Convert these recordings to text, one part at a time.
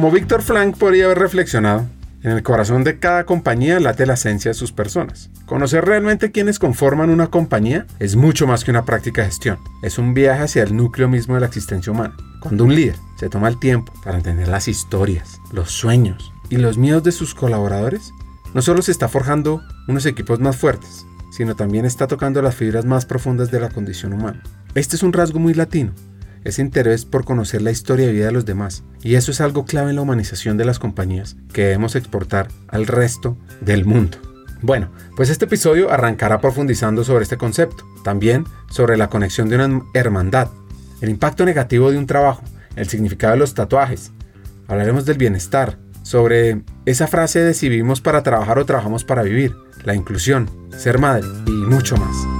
Como Víctor Frank podría haber reflexionado, en el corazón de cada compañía late la esencia de sus personas. Conocer realmente quiénes conforman una compañía es mucho más que una práctica gestión. Es un viaje hacia el núcleo mismo de la existencia humana. Cuando un líder se toma el tiempo para entender las historias, los sueños y los miedos de sus colaboradores, no solo se está forjando unos equipos más fuertes, sino también está tocando las fibras más profundas de la condición humana. Este es un rasgo muy latino ese interés por conocer la historia de vida de los demás. Y eso es algo clave en la humanización de las compañías que debemos exportar al resto del mundo. Bueno, pues este episodio arrancará profundizando sobre este concepto, también sobre la conexión de una hermandad, el impacto negativo de un trabajo, el significado de los tatuajes. Hablaremos del bienestar, sobre esa frase de si vivimos para trabajar o trabajamos para vivir, la inclusión, ser madre y mucho más.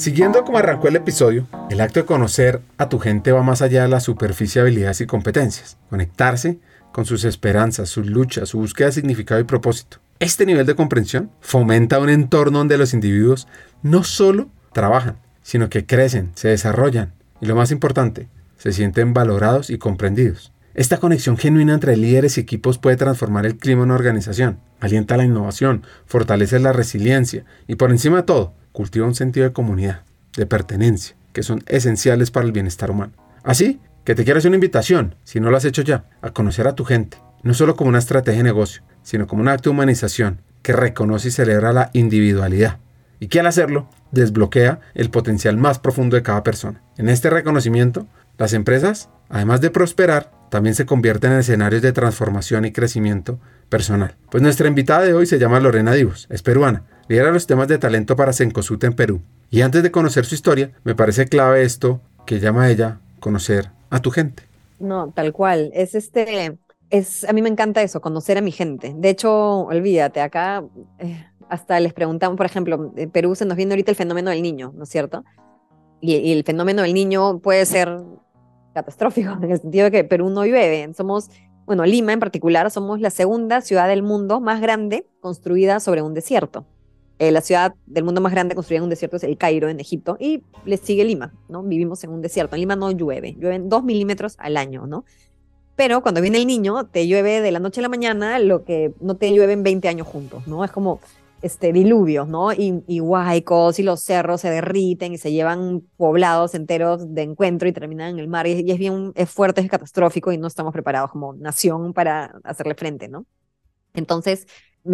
Siguiendo como arrancó el episodio, el acto de conocer a tu gente va más allá de la superficie de habilidades y competencias. Conectarse con sus esperanzas, sus luchas, su búsqueda de significado y propósito. Este nivel de comprensión fomenta un entorno donde los individuos no solo trabajan, sino que crecen, se desarrollan y lo más importante, se sienten valorados y comprendidos. Esta conexión genuina entre líderes y equipos puede transformar el clima en una organización, alienta la innovación, fortalece la resiliencia y por encima de todo, cultiva un sentido de comunidad, de pertenencia, que son esenciales para el bienestar humano. Así que te quiero hacer una invitación, si no lo has hecho ya, a conocer a tu gente, no solo como una estrategia de negocio, sino como un acto de humanización que reconoce y celebra la individualidad y que al hacerlo desbloquea el potencial más profundo de cada persona. En este reconocimiento, las empresas, además de prosperar, también se convierten en escenarios de transformación y crecimiento personal. Pues nuestra invitada de hoy se llama Lorena Divos, es peruana lidera los temas de talento para Sencosud en Perú. Y antes de conocer su historia, me parece clave esto que llama ella conocer a tu gente. No, tal cual. Es este, es, a mí me encanta eso, conocer a mi gente. De hecho, olvídate, acá eh, hasta les preguntamos, por ejemplo, en Perú se nos viene ahorita el fenómeno del niño, ¿no es cierto? Y, y el fenómeno del niño puede ser catastrófico, en el sentido de que Perú no llueve. Somos, bueno, Lima en particular, somos la segunda ciudad del mundo más grande construida sobre un desierto. Eh, la ciudad del mundo más grande construida en un desierto es el Cairo, en Egipto, y le sigue Lima, ¿no? Vivimos en un desierto. En Lima no llueve, llueven dos milímetros al año, ¿no? Pero cuando viene el niño, te llueve de la noche a la mañana lo que no te llueve en 20 años juntos, ¿no? Es como este, diluvios, ¿no? Y, y y los cerros se derriten y se llevan poblados enteros de encuentro y terminan en el mar. Y, y es bien, es fuerte, es catastrófico y no estamos preparados como nación para hacerle frente, ¿no? Entonces,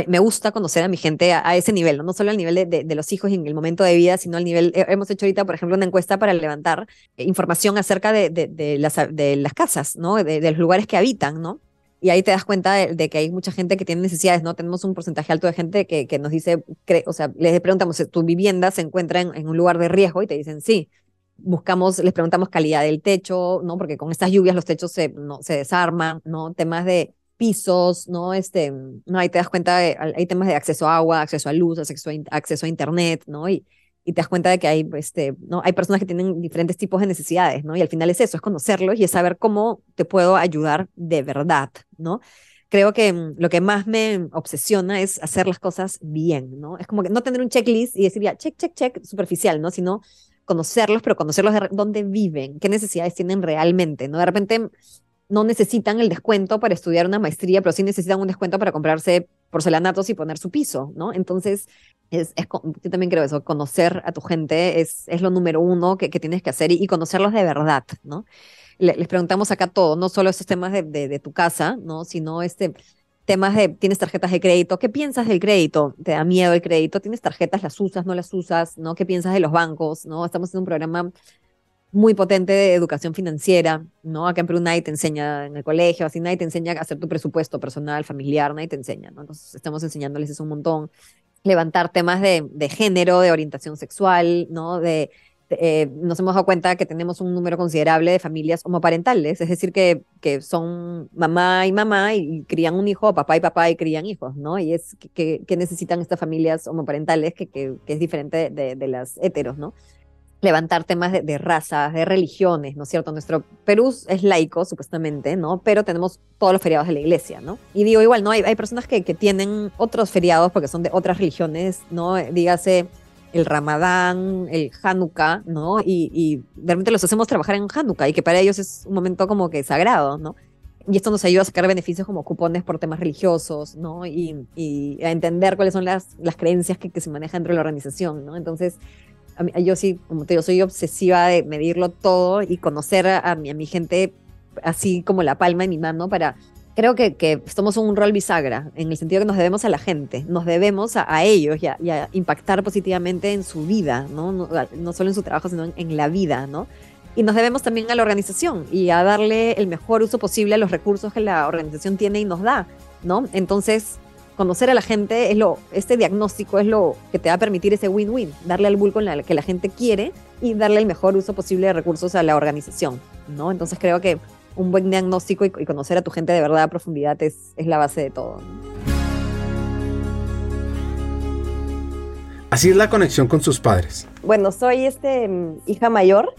me, gusta conocer a mi gente a, ese nivel, ¿no? solo al nivel de, de, los hijos y en el momento de vida, sino al nivel, hemos hecho ahorita, por ejemplo, una encuesta para levantar información acerca de, de las, de las casas, ¿no? De, los lugares que habitan, ¿no? Y ahí te das cuenta de, que hay mucha gente que tiene necesidades, ¿no? Tenemos un porcentaje alto de gente que, que nos dice, o sea, les preguntamos, ¿tu vivienda se encuentra en, en un lugar de riesgo? Y te dicen, sí buscamos, les preguntamos calidad del techo, ¿no? Porque con estas lluvias los techos se, no, se desarman, ¿no? Temas de pisos, ¿no? Este, no, ahí te das cuenta, de, hay temas de acceso a agua, acceso a luz, acceso a, acceso a internet, ¿no? Y, y te das cuenta de que hay, este, ¿no? hay personas que tienen diferentes tipos de necesidades, ¿no? Y al final es eso, es conocerlos y es saber cómo te puedo ayudar de verdad, ¿no? Creo que mm, lo que más me obsesiona es hacer las cosas bien, ¿no? Es como que no tener un checklist y decir, ya, check, check, check, superficial, ¿no? Sino conocerlos, pero conocerlos de dónde viven, qué necesidades tienen realmente, ¿no? De repente no necesitan el descuento para estudiar una maestría, pero sí necesitan un descuento para comprarse porcelanatos y poner su piso, ¿no? Entonces, es, yo también creo eso, conocer a tu gente es, es lo número uno que, que tienes que hacer y, conocerlos de verdad, ¿no? les preguntamos acá todo, no solo esos temas de, de, tu casa, ¿no? Sino este, temas de, tienes tarjetas de crédito, ¿qué piensas del crédito? ¿Te da miedo el crédito? ¿Tienes tarjetas, las usas, no las usas? ¿No? ¿Qué piensas de los bancos? ¿No? Estamos en un programa muy potente de educación financiera, ¿no? Acá en Perú nadie te enseña en el colegio, así nadie te enseña a hacer tu presupuesto personal, familiar, nadie te enseña, ¿no? Entonces estamos enseñándoles eso un montón. Levantar temas de, de género, de orientación sexual, ¿no? De, eh, nos hemos dado cuenta que tenemos un número considerable de familias homoparentales, es decir, que, que son mamá y mamá y, crían un hijo, papá y papá y crían hijos, ¿no? Y es que, que necesitan estas familias homoparentales que, que, es diferente de, de, las heteros, ¿no? Levantar temas de, de, razas, de religiones, ¿no es cierto? Nuestro Perú es laico, supuestamente, ¿no? Pero tenemos todos los feriados de la iglesia, ¿no? Y digo, igual, ¿no? Hay, hay personas que, que tienen otros feriados porque son de otras religiones, ¿no? Dígase el Ramadán, el Hanukkah, ¿no? Y, y realmente los hacemos trabajar en Hanukkah y que para ellos es un momento como que sagrado, ¿no? Y esto nos ayuda a sacar beneficios como cupones por temas religiosos, ¿no? Y, y a entender cuáles son las, las creencias que, que, se manejan dentro de la organización, ¿no? Entonces, a yo sí, como te digo, soy obsesiva de medirlo todo y conocer a, mi, a mi gente así como la palma de mi mano para creo que, que somos un rol bisagra, en el sentido que nos debemos a la gente, nos debemos a, ellos y a, impactar positivamente en su vida, ¿no? No, solo en su trabajo, sino en, la vida, ¿no? Y nos debemos también a la organización y a darle el mejor uso posible a los recursos que la organización tiene y nos da, ¿no? Entonces, conocer a la gente es lo, este diagnóstico es lo que te va a permitir ese win-win, darle al bulco que la gente quiere y darle el mejor uso posible de recursos a la organización, ¿no? Entonces creo que un buen diagnóstico y, conocer a tu gente de verdad a profundidad es, es la base de todo. Así es la conexión con sus padres. Bueno, soy este, hija mayor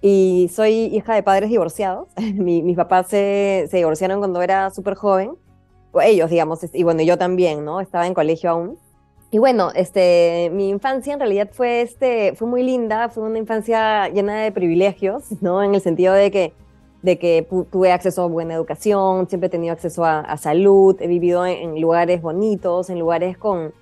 y soy hija de padres divorciados. mis papás se, se, divorciaron cuando era súper joven. Ellos, digamos, y bueno, yo también, ¿no? Estaba en colegio aún. Y bueno, este, mi infancia en realidad fue, este, fue muy linda, fue una infancia llena de privilegios, ¿no? En el sentido de que de que tuve acceso a buena educación, siempre he tenido acceso a, salud, he vivido en, lugares bonitos, en lugares con,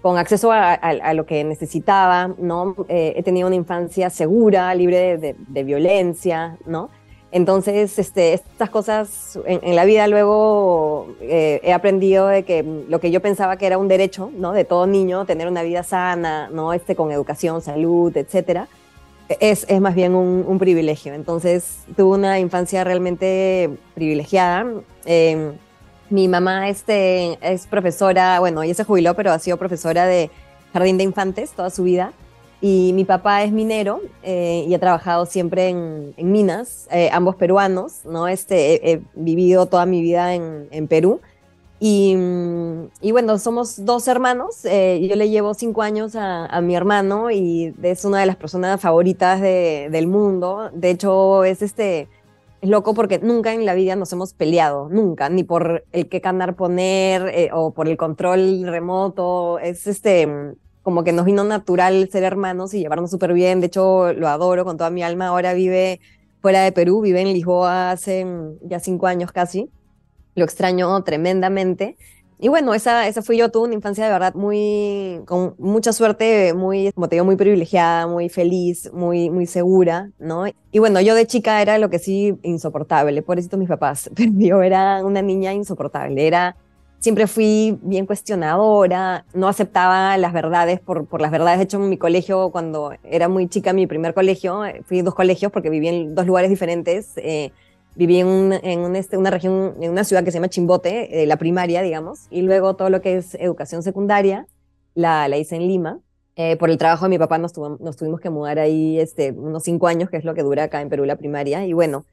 con acceso a, lo que necesitaba, ¿no? Eh, he tenido una infancia segura, libre de, violencia, ¿no? Entonces, este, estas cosas en, la vida luego eh, he aprendido de que lo que yo pensaba que era un derecho, ¿no? De todo niño, tener una vida sana, ¿no? Este, con educación, salud, etcétera, es, es más bien un, privilegio. Entonces tuve una infancia realmente privilegiada. Em, mi mamá este, es profesora, bueno, ella se jubiló, pero ha sido profesora de jardín de infantes toda su vida. Y mi papá es minero eh, y ha trabajado siempre en, minas, eh, ambos peruanos, ¿no? Este, he, vivido toda mi vida en, en Perú. Y, mm, y, bueno, somos dos hermanos. Eh, yo le llevo cinco años a, mi hermano y es una de las personas favoritas de, del mundo. De hecho, es este. Es loco porque nunca en la vida nos hemos peleado, nunca, ni por el qué canal poner eh, o por el control remoto. Es este como que nos vino natural ser hermanos y llevarnos súper bien. De hecho, lo adoro con toda mi alma. Ahora vive fuera de Perú, vive en Lisboa hace mm, ya cinco años casi lo extraño tremendamente. Y bueno, esa, esa fui yo, tuve una infancia de verdad muy, con mucha suerte, muy, como te digo, muy privilegiada, muy feliz, muy, muy segura, ¿no? Y bueno, yo de chica era lo que sí insoportable, por eso mis papás, pero yo era una niña insoportable, era, siempre fui bien cuestionadora, no aceptaba las verdades por, por las verdades, de hecho en mi colegio, cuando era muy chica, mi primer colegio, fui a dos colegios porque viví en dos lugares diferentes, eh, viví en, este, una región, en una ciudad que se llama Chimbote, eh, la primaria, digamos, y luego todo lo que es educación secundaria la, la hice en Lima. Eh, por el trabajo de mi papá nos, nos, tuvimos que mudar ahí este, unos cinco años, que es lo que dura acá en Perú la primaria, y bueno,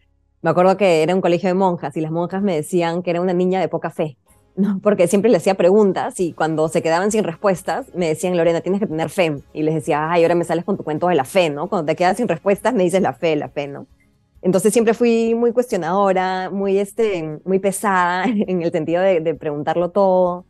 me acuerdo que era un colegio de monjas y las monjas me decían que era una niña de poca fe, ¿no? porque siempre le hacía preguntas y cuando se quedaban sin respuestas me decían, Lorena, tienes que tener fe. Y les decía, ay, ahora me sales con tu cuento de la fe, ¿no? Cuando te quedas sin respuestas me dices la fe, la fe, ¿no? Entonces siempre fui muy cuestionadora, muy, este, muy pesada en el sentido de, preguntarlo todo.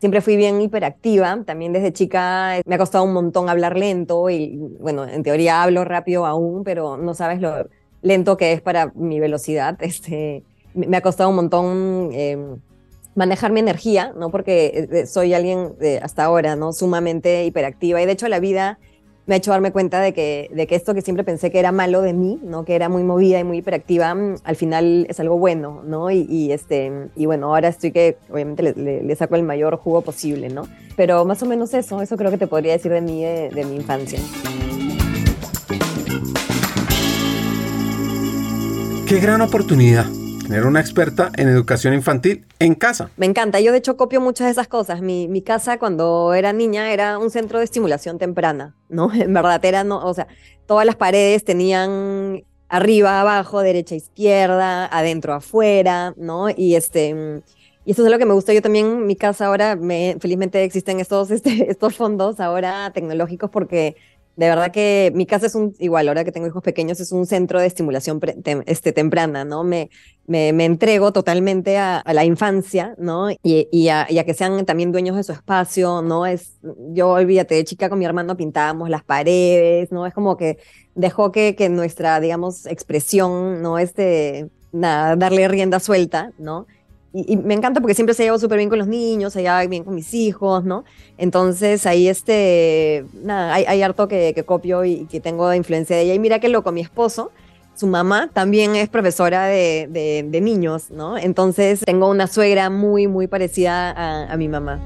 Siempre fui bien hiperactiva, también desde chica me ha costado un montón hablar lento y bueno, en teoría hablo rápido aún, pero no sabes lo lento que es para mi velocidad. Este, me ha costado un montón em, manejar mi energía, ¿no? Porque eh, soy alguien hasta ahora, ¿no? Sumamente hiperactiva y de hecho la vida me ha hecho darme cuenta de que, de que esto que siempre pensé que era malo de mí, ¿no? que era muy movida y muy hiperactiva, mm, al final es algo bueno, ¿no? Y, este, y bueno, ahora estoy que obviamente le, saco el mayor jugo posible, ¿no? Pero más o menos eso, eso creo que te podría decir de mí, de mi infancia. Qué gran oportunidad tener una experta en educación infantil en casa. Me encanta, yo de hecho copio muchas de esas cosas. Mi, mi casa cuando era niña era un centro de estimulación temprana, ¿no? En verdad era, no, o sea, todas las paredes tenían arriba, abajo, derecha, izquierda, adentro, afuera, ¿no? Y este... Y eso es lo que me gusta. Yo también, mi casa ahora, me, felizmente existen estos, este, estos fondos ahora tecnológicos porque de verdad que mi casa es un, igual, ahora que tengo hijos pequeños, es un centro de estimulación este, temprana, ¿no? Me, me, me entrego totalmente a, la infancia, ¿no? Y, y, a, que sean también dueños de su espacio, ¿no? Es, yo, olvídate, de chica con mi hermano pintábamos las paredes, ¿no? Es como que dejó que, que nuestra, digamos, expresión, ¿no? Este, nada, darle rienda suelta, ¿no? Y, me encanta porque siempre se lleva súper bien con los niños, se lleva bien con mis hijos, ¿no? Entonces ahí este, nada, hay, harto que, copio y que tengo influencia de ella. Y mira qué loco, mi esposo, su mamá también es profesora de, de, niños, ¿no? Entonces tengo una suegra muy, muy parecida a mi mamá.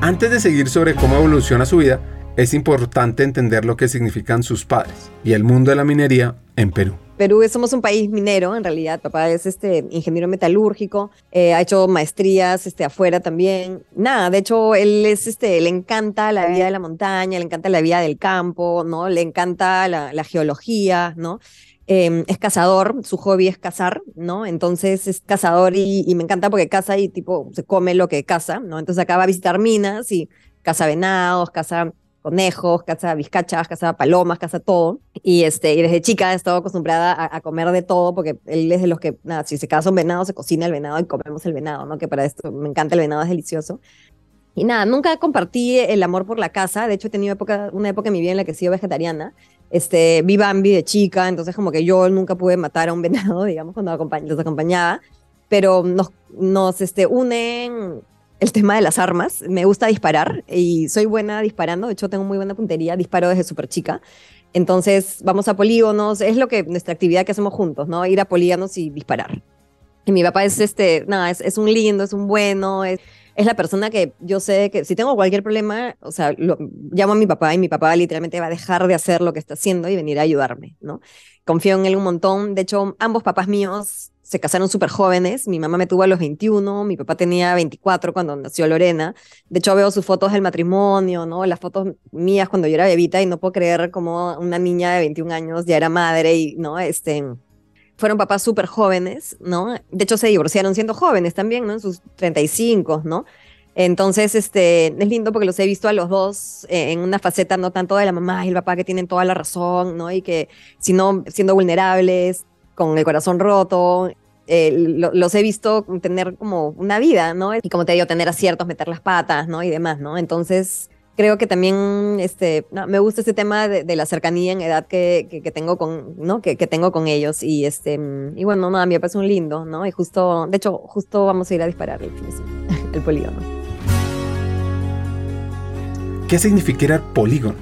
Antes de seguir sobre cómo evoluciona su vida, es importante entender lo que significan sus padres y el mundo de la minería en Perú. Perú somos un país minero, en realidad. Papá es este ingeniero metalúrgico, eh, ha hecho maestrías este, afuera también. Nada, de hecho, él es este, le encanta la vida de la montaña, le encanta la vida del campo, ¿no? Le encanta la, geología, ¿no? Em, es cazador, su hobby es cazar, ¿no? Entonces es cazador y, me encanta porque caza y tipo se come lo que caza, ¿no? Entonces acaba a visitar minas y caza venados, caza conejos, caza vizcachas, caza palomas, caza todo. Y, este, y desde chica he estado acostumbrada a, comer de todo porque él es de los que, nada, si se caza un venado, se cocina el venado y comemos el venado, ¿no? Que para esto me encanta el venado, es delicioso. Y nada, nunca compartí el amor por la casa. De hecho, he tenido época, una época en mi vida en la que he sido vegetariana. Este, vi Bambi de chica, entonces como que yo nunca pude matar a un venado, digamos, cuando los acompañaba. Pero nos, nos este, unen el tema de las armas. Me gusta disparar y soy buena disparando. De hecho, tengo muy buena puntería. Disparo desde súper chica. Entonces, vamos a polígonos. Es lo que nuestra actividad que hacemos juntos, ¿no? Ir a polígonos y disparar. Y mi papá es este, nada, es, es un lindo, es un bueno, es, es la persona que yo sé que si tengo cualquier problema, o sea, llamo a mi papá y mi papá literalmente va a dejar de hacer lo que está haciendo y venir a ayudarme, ¿no? Confío en él un montón. De hecho, ambos papás míos se casaron súper jóvenes. Mi mamá me tuvo a los 21, mi papá tenía 24 cuando nació Lorena. De hecho, veo sus fotos del matrimonio, ¿no? Las fotos mías cuando yo era bebita y no puedo creer como una niña de 21 años ya era madre y, ¿no? Este, fueron papás súper jóvenes, ¿no? De hecho, se divorciaron siendo jóvenes también, ¿no? En sus 35, ¿no? Entonces, este, es lindo porque los he visto a los dos eh, en una faceta no tanto de la mamá y el papá que tienen toda la razón, ¿no? Y que, sino siendo vulnerables, con el corazón roto, eh, los he visto tener como una vida, ¿no? Y como te digo, tener aciertos, meter las patas, ¿no? Y demás, ¿no? Entonces, creo que también este, me gusta este tema de, la cercanía en edad que, que, tengo con, ¿no? Que, que, tengo con ellos. Y, este, y bueno, no, a mí me parece un lindo, ¿no? Y justo, de hecho, justo vamos a ir a disparar el, el polígono. ¿Qué significa el polígono?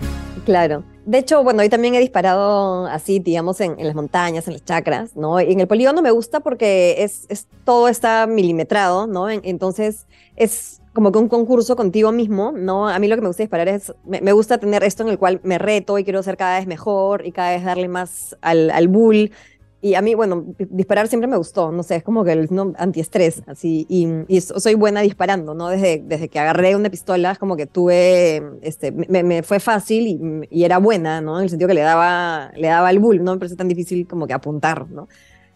Claro. De hecho, bueno, hoy también he disparado así, digamos, en, las montañas, en las chacras, ¿no? Y en el polígono me gusta porque es, es todo está milimetrado, ¿no? entonces es como que un concurso contigo mismo, ¿no? A mí lo que me gusta disparar es, me, gusta tener esto en el cual me reto y quiero ser cada vez mejor y cada vez darle más al, al bull y a mí, bueno, disparar siempre me gustó, no sé, es como que el no, antiestrés, así, y, soy buena disparando, ¿no? Desde, desde que agarré una pistola, es como que tuve, este, me, fue fácil y, y, era buena, ¿no? En el sentido que le daba, le daba el bull, no me parece tan difícil como que apuntar, ¿no?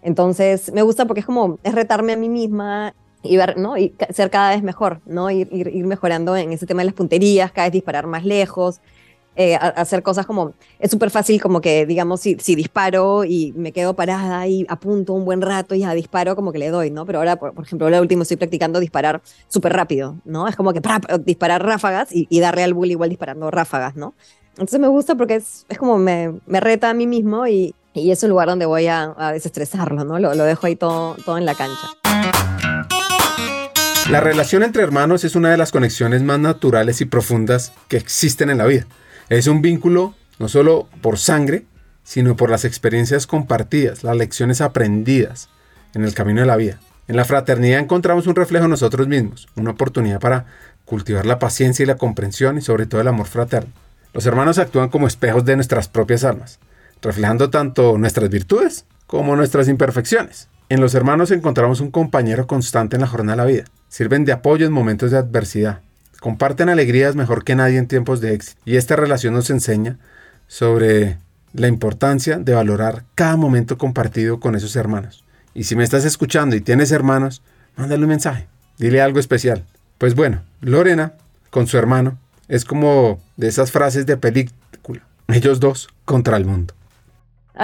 Entonces, me gusta porque es como, es retarme a mí misma y ver, ¿no? Y ser cada vez mejor, ¿no? Ir, ir, ir mejorando en ese tema de las punterías, cada vez disparar más lejos, eh, hacer cosas como, es súper fácil como que, digamos, si, si, disparo y me quedo parada y apunto un buen rato y ya disparo, como que le doy, ¿no? Pero ahora, por, ejemplo, ahora último estoy practicando disparar súper rápido, ¿no? Es como que disparar ráfagas y, darle al bull igual disparando ráfagas, ¿no? Entonces me gusta porque es, es como me, me, reta a mí mismo y, y, es un lugar donde voy a, a desestresarlo, ¿no? Lo, lo dejo ahí todo, todo en la cancha. La relación entre hermanos es una de las conexiones más naturales y profundas que existen en la vida. Es un vínculo no solo por sangre, sino por las experiencias compartidas, las lecciones aprendidas en el camino de la vida. En la fraternidad encontramos un reflejo de nosotros mismos, una oportunidad para cultivar la paciencia y la comprensión y sobre todo el amor fraterno. Los hermanos actúan como espejos de nuestras propias almas, reflejando tanto nuestras virtudes como nuestras imperfecciones. En los hermanos encontramos un compañero constante en la jornada de la vida. Sirven de apoyo en momentos de adversidad. Comparten alegrías mejor que nadie en tiempos de éxito. Y esta relación nos enseña sobre la importancia de valorar cada momento compartido con esos hermanos. Y si me estás escuchando y tienes hermanos, mándale un mensaje. Dile algo especial. Pues bueno, Lorena, con su hermano, es como de esas frases de película. Ellos dos contra el mundo.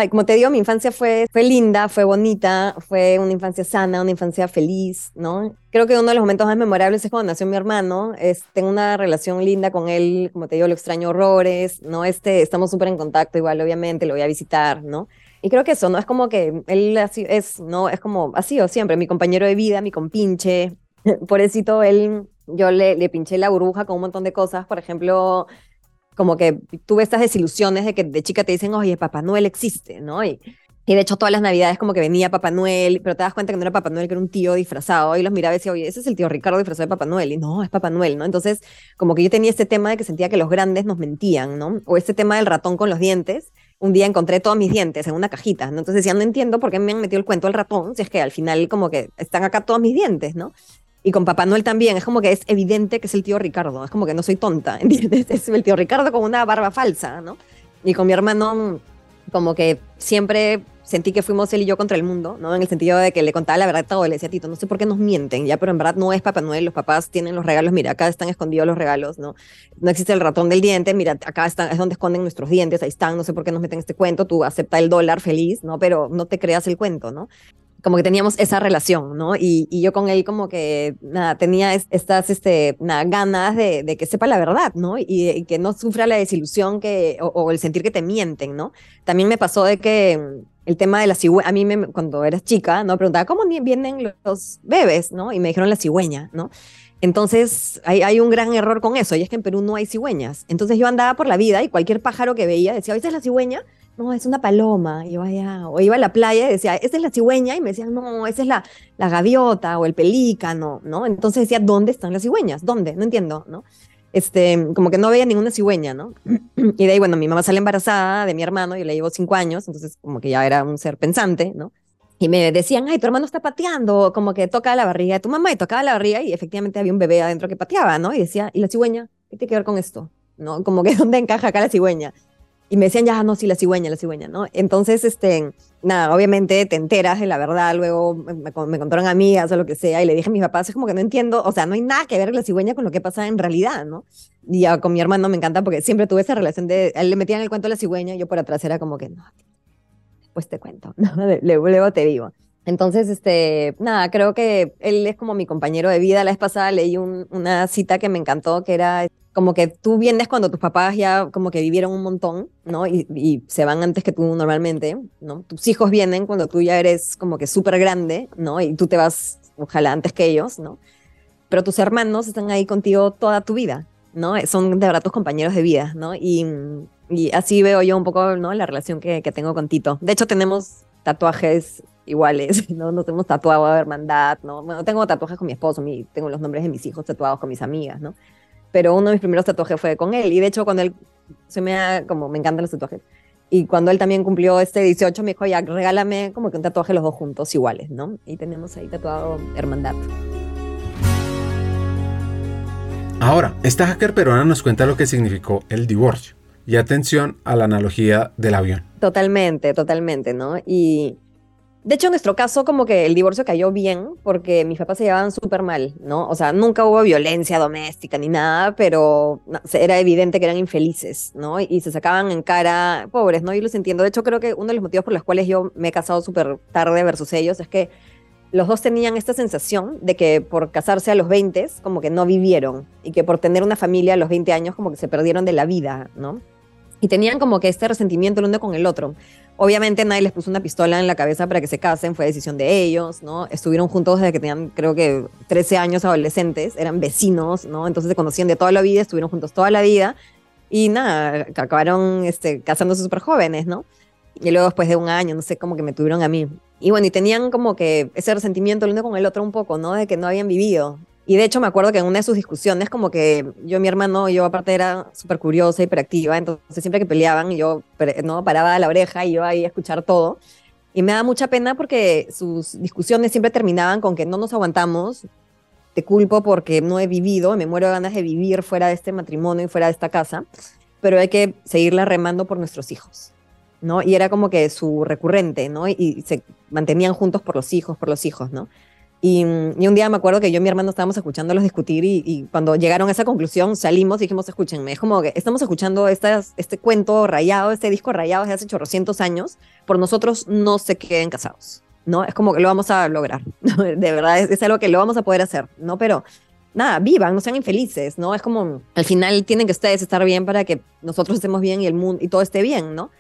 Ay, como te digo, mi infancia fue, fue linda, fue bonita, fue una infancia sana, una infancia feliz, ¿no? Creo que uno de los momentos más memorables es cuando nació mi hermano. Es, tengo una relación linda con él, como te digo, lo extraño horrores, ¿no? Este, estamos súper en contacto, igual, obviamente, lo voy a visitar, ¿no? Y creo que eso, ¿no? Es como que él así es, ¿no? Es como, ha sido siempre mi compañero de vida, mi compinche. Por eso él, yo le, le pinché la burbuja con un montón de cosas. Por ejemplo, como que tuve estas desilusiones de que de chica te dicen, oye, Papá Noel existe, ¿no? Y, y de hecho todas las navidades como que venía Papá Noel, pero te das cuenta que no era Papá Noel, que era un tío disfrazado, y los miraba y decía, oye, ese es el tío Ricardo disfrazado de Papá Noel, y no, es Papá Noel, ¿no? Entonces, como que yo tenía este tema de que sentía que los grandes nos mentían, ¿no? O este tema del ratón con los dientes, un día encontré todos mis dientes en una cajita, ¿no? Entonces decía, no entiendo por qué me han metido el cuento al ratón, si es que al final como que están acá todos mis dientes, ¿no? Y con Papá Noel también, es como que es evidente que es el tío Ricardo, es como que no soy tonta, ¿entiendes? Es el tío Ricardo con una barba falsa, ¿no? Y con mi hermano, como que siempre sentí que fuimos él y yo contra el mundo, ¿no? En el sentido de que le contaba la verdad todo, le decía, Tito, no sé por qué nos mienten, ya, pero en verdad no es Papá Noel, los papás tienen los regalos, mira, acá están escondidos los regalos, ¿no? No existe el ratón del diente, mira, acá están, es donde esconden nuestros dientes, ahí están, no sé por qué nos meten este cuento, tú acepta el dólar feliz, ¿no? Pero no te creas el cuento, ¿no? Como que teníamos esa relación, ¿no? Y, yo con él como que, nada, tenía estas, este, ganas de, que sepa la verdad, ¿no? Y, que no sufra la desilusión que, o, el sentir que te mienten, ¿no? También me pasó de que el tema de la cigüeña, a mí cuando eras chica, ¿no? Preguntaba, ¿cómo vienen los bebés, ¿no? Y me dijeron la cigüeña, ¿no? Entonces hay, hay, un gran error con eso, y es que en Perú no hay cigüeñas. Entonces yo andaba por la vida y cualquier pájaro que veía decía, ¿esa es la cigüeña? No, es una paloma. Yo, allá, o iba a la playa y decía, esa es la cigüeña, y me decían, no, esa es la, la gaviota o el pelícano, ¿no? Entonces decía, ¿dónde están las cigüeñas? ¿Dónde? No entiendo, ¿no? Este, como que no veía ninguna cigüeña, ¿no? Y de ahí, bueno, mi mamá sale embarazada de mi hermano, yo le llevo cinco años, entonces como que ya era un ser pensante, ¿no? Y me decían, ay, tu hermano está pateando, como que toca la barriga de tu mamá y tocaba la barriga y efectivamente había un bebé adentro que pateaba, ¿no? Y decía, ¿y la cigüeña? ¿Qué tiene que ver con esto? ¿No? Como que ¿dónde encaja acá la cigüeña? Y me decían, ya, no, sí, la cigüeña, la cigüeña, ¿no? Entonces, este, nada, obviamente te enteras de la verdad, luego me, me, contaron amigas o lo que sea, y le dije a mis papás, es como que no entiendo, o sea, no hay nada que ver la cigüeña con lo que pasa en realidad, ¿no? Y ya con mi hermano me encanta porque siempre tuve esa relación de, él le metían el cuento a la cigüeña, y yo por atrás era como que, no, después te cuento, ¿no? luego te digo. Entonces, este, nada, creo que él es como mi compañero de vida. La vez pasada leí un, una cita que me encantó, que era como que tú vienes cuando tus papás ya como que vivieron un montón, ¿no? Y, se van antes que tú normalmente, ¿no? Tus hijos vienen cuando tú ya eres como que súper grande, ¿no? Y tú te vas, ojalá, antes que ellos, ¿no? Pero tus hermanos están ahí contigo toda tu vida, ¿no? Son de verdad tus compañeros de vida, ¿no? Y, y así veo yo un poco, ¿no? La relación que, que tengo con Tito. De hecho, tenemos tatuajes iguales, ¿no? Nos hemos tatuado a hermandad, ¿no? Bueno, tengo tatuajes con mi esposo, mi, tengo los nombres de mis hijos tatuados con mis amigas, ¿no? Pero uno de mis primeros tatuajes fue con él, y de hecho cuando él, se me da, como me encantan los tatuajes, y cuando él también cumplió este 18, me dijo, ya, regálame como que un tatuaje los dos juntos iguales, ¿no? Y tenemos ahí tatuado hermandad. Ahora, esta hacker peruana nos cuenta lo que significó el divorcio. Y atención a la analogía del avión. Totalmente, totalmente, ¿no? Y de hecho, en nuestro caso, como que el divorcio cayó bien porque mis papás se llevaban súper mal, ¿no? O sea, nunca hubo violencia doméstica ni nada, pero era evidente que eran infelices, ¿no? Y se sacaban en cara, pobres, ¿no? Yo los entiendo. De hecho, creo que uno de los motivos por los cuales yo me he casado súper tarde versus ellos es que los dos tenían esta sensación de que por casarse a los 20, como que no vivieron, y que por tener una familia a los 20 años, como que se perdieron de la vida, ¿no? Y tenían como que este resentimiento el uno con el otro. Obviamente nadie les puso una pistola en la cabeza para que se casen, fue decisión de ellos, ¿no? Estuvieron juntos desde que tenían, creo que, 13 años adolescentes, eran vecinos, ¿no? Entonces se conocían de toda la vida, estuvieron juntos toda la vida y nada, acabaron este, casándose súper jóvenes, ¿no? Y luego después de un año, no sé, como que me tuvieron a mí. Y bueno, y tenían como que ese resentimiento el uno con el otro un poco, ¿no? De que no habían vivido. Y de hecho me acuerdo que en una de sus discusiones, como que yo, mi hermano, yo aparte era súper curiosa, hiperactiva, entonces siempre que peleaban, yo no paraba la oreja y yo ahí a escuchar todo. Y me da mucha pena porque sus discusiones siempre terminaban con que no nos aguantamos, te culpo porque no he vivido, me muero de ganas de vivir fuera de este matrimonio y fuera de esta casa, pero hay que seguirla remando por nuestros hijos. ¿no? Y era como que su recurrente, ¿no? Y, se mantenían juntos por los hijos, por los hijos, ¿no? Y, un día me acuerdo que yo y mi hermano estábamos escuchándolos discutir y, cuando llegaron a esa conclusión salimos y dijimos, escúchenme, es como que estamos escuchando este cuento rayado, este disco rayado desde hace chorrocientos años, por nosotros no se queden casados, ¿no? Es como que lo vamos a lograr, de verdad, es, es algo que lo vamos a poder hacer, ¿no? Pero nada, vivan, no sean infelices, ¿no? Es como, al final tienen que ustedes estar bien para que nosotros estemos bien y el mundo y todo esté bien, ¿no?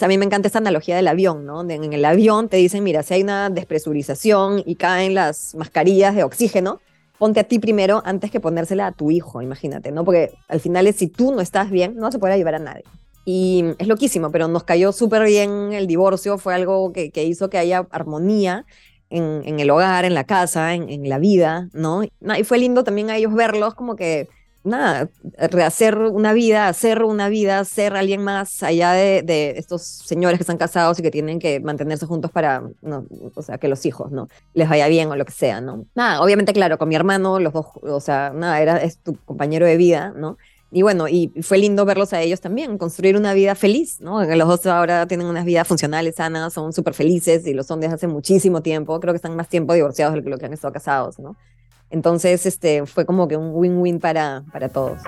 A mí me encanta esta analogía del avión, ¿no? en el avión te dicen, mira, si hay una despresurización y caen las mascarillas de oxígeno, ponte a ti primero antes que ponérsela a tu hijo, imagínate, ¿no? Porque al final es si tú no estás bien, no vas a poder ayudar a nadie. Y es loquísimo, pero nos cayó súper bien el divorcio, fue algo que, hizo que haya armonía en, el hogar, en la casa, en, en la vida, ¿no? Y fue lindo también a ellos verlos como que nada, rehacer una vida, hacer una vida, ser alguien más allá de, estos señores que están casados y que tienen que mantenerse juntos para, no, o sea, que los hijos, ¿no? Les vaya bien o lo que sea, ¿no? Nada, obviamente, claro, con mi hermano, los dos, o sea, nada, era, es tu compañero de vida, ¿no? Y bueno, y fue lindo verlos a ellos también, construir una vida feliz, ¿no? Los dos ahora tienen unas vidas funcionales, sanas, son súper felices y lo son desde hace muchísimo tiempo. Creo que están más tiempo divorciados de lo que han estado casados, ¿no? Entonces, este, fue como que un win-win para, para todos.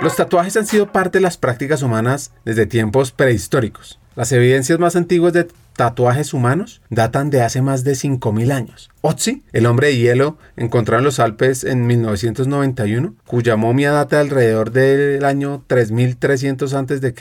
Los tatuajes han sido parte de las prácticas humanas desde tiempos prehistóricos. Las evidencias más antiguas de tatuajes humanos datan de hace más de 5.000 años. Otzi, el hombre de hielo encontrado en los Alpes en 1991, cuya momia data alrededor del año 3300 a.C.,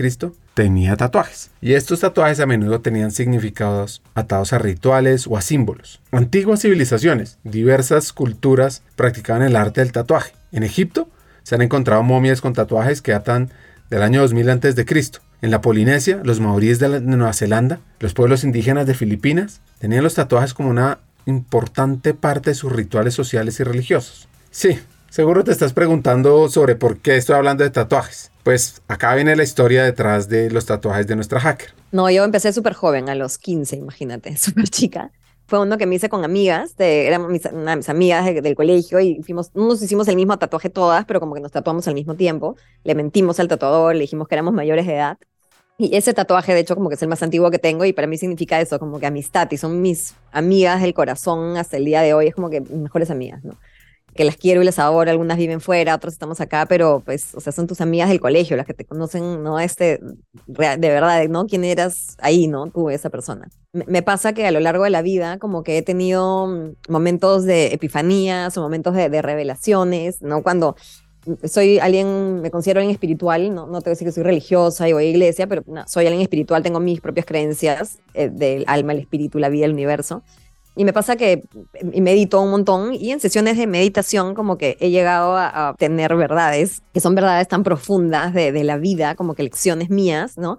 tenía tatuajes. Y estos tatuajes a menudo tenían significados atados a rituales o a símbolos. Antiguas civilizaciones, diversas culturas practicaban el arte del tatuaje. En Egipto se han encontrado momias con tatuajes que datan del año 2000 a.C. En la Polinesia, los maoríes de, Nueva Zelanda, los pueblos indígenas de Filipinas, tenían los tatuajes como una importante parte de sus rituales sociales y religiosos. Sí, seguro te estás preguntando sobre por qué estoy hablando de tatuajes. Pues acá viene la historia detrás de los tatuajes de nuestra hacker. No, yo empecé súper joven, a los 15, imagínate, súper chica. Fue uno que me hice con amigas, de, eran mis, mis amigas del colegio y fuimos, no nos hicimos el mismo tatuaje todas, pero como que nos tatuamos al mismo tiempo. Le mentimos al tatuador, le dijimos que éramos mayores de edad. Y ese tatuaje, de hecho, como que es el más antiguo que tengo y para mí significa eso, como que amistad y son mis amigas del corazón hasta el día de hoy, es como que mejores amigas, ¿no? Que las quiero y las adoro, algunas viven fuera, otras estamos acá, pero pues, o sea, son tus amigas del colegio, las que te conocen, ¿no? Este, de verdad, ¿no? ¿Quién eras ahí, ¿no? Tú, esa persona. Me, pasa que a lo largo de la vida, como que he tenido mm, momentos de epifanías o momentos de, revelaciones, ¿no? Cuando soy alguien, me considero alguien espiritual, no, no te voy a decir que soy religiosa y voy a iglesia, pero soy alguien espiritual, tengo mis propias creencias eh, del alma, el espíritu, la vida, el universo. Y me pasa que medito un montón y en sesiones de meditación como que he llegado a, tener verdades, que son verdades tan profundas de, la vida, como que lecciones mías, ¿no?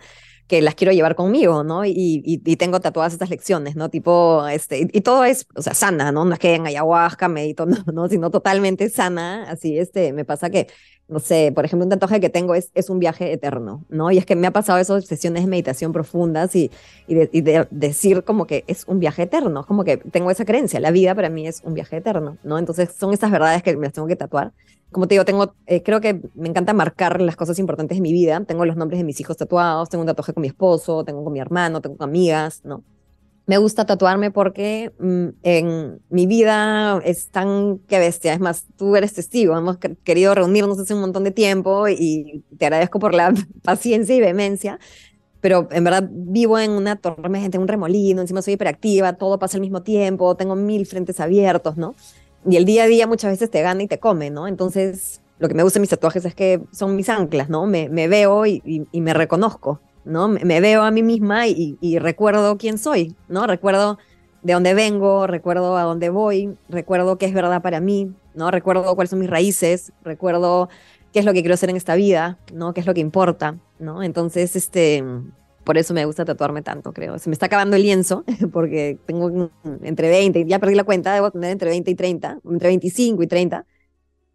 que las quiero llevar conmigo, ¿no? Y, y, tengo tatuadas estas lecciones, ¿no? Tipo, este, y, todo es, o sea, sana, ¿no? No es que en ayahuasca medito, no, ¿no? Sino totalmente sana, así, este, me pasa que no sé, por ejemplo, un tatuaje que tengo es, es un viaje eterno, ¿no? Y es que me ha pasado esas sesiones de meditación profundas y, y, de, decir como que es un viaje eterno, como que tengo esa creencia, la vida para mí es un viaje eterno, ¿no? Entonces son estas verdades que me las tengo que tatuar. Como te digo, tengo, eh, creo que me encanta marcar las cosas importantes de mi vida. Tengo los nombres de mis hijos tatuados, tengo un tatuaje con mi esposo, tengo con mi hermano, tengo con amigas, ¿no? Me gusta tatuarme porque mm, en mi vida es tan que bestia. Es más, tú eres testigo. Hemos querido reunirnos hace un montón de tiempo y te agradezco por la paciencia y vehemencia. Pero en verdad vivo en una tormenta, en un remolino, encima soy hiperactiva, todo pasa al mismo tiempo, tengo mil frentes abiertos, ¿no? Y el día a día muchas veces te gana y te come, ¿no? Entonces, lo que me gusta de mis tatuajes es que son mis anclas, ¿no? Me, veo y, me reconozco, ¿no? Me, veo a mí misma y, recuerdo quién soy, ¿no? Recuerdo de dónde vengo, recuerdo a dónde voy, recuerdo qué es verdad para mí, ¿no? Recuerdo cuáles son mis raíces, recuerdo qué es lo que quiero hacer en esta vida, ¿no? Qué es lo que importa, ¿no? Entonces, este, por eso me gusta tatuarme tanto, creo. Se me está acabando el lienzo, porque tengo entre 20, ya perdí la cuenta, debo tener entre 20 y 30, entre 25 y 30,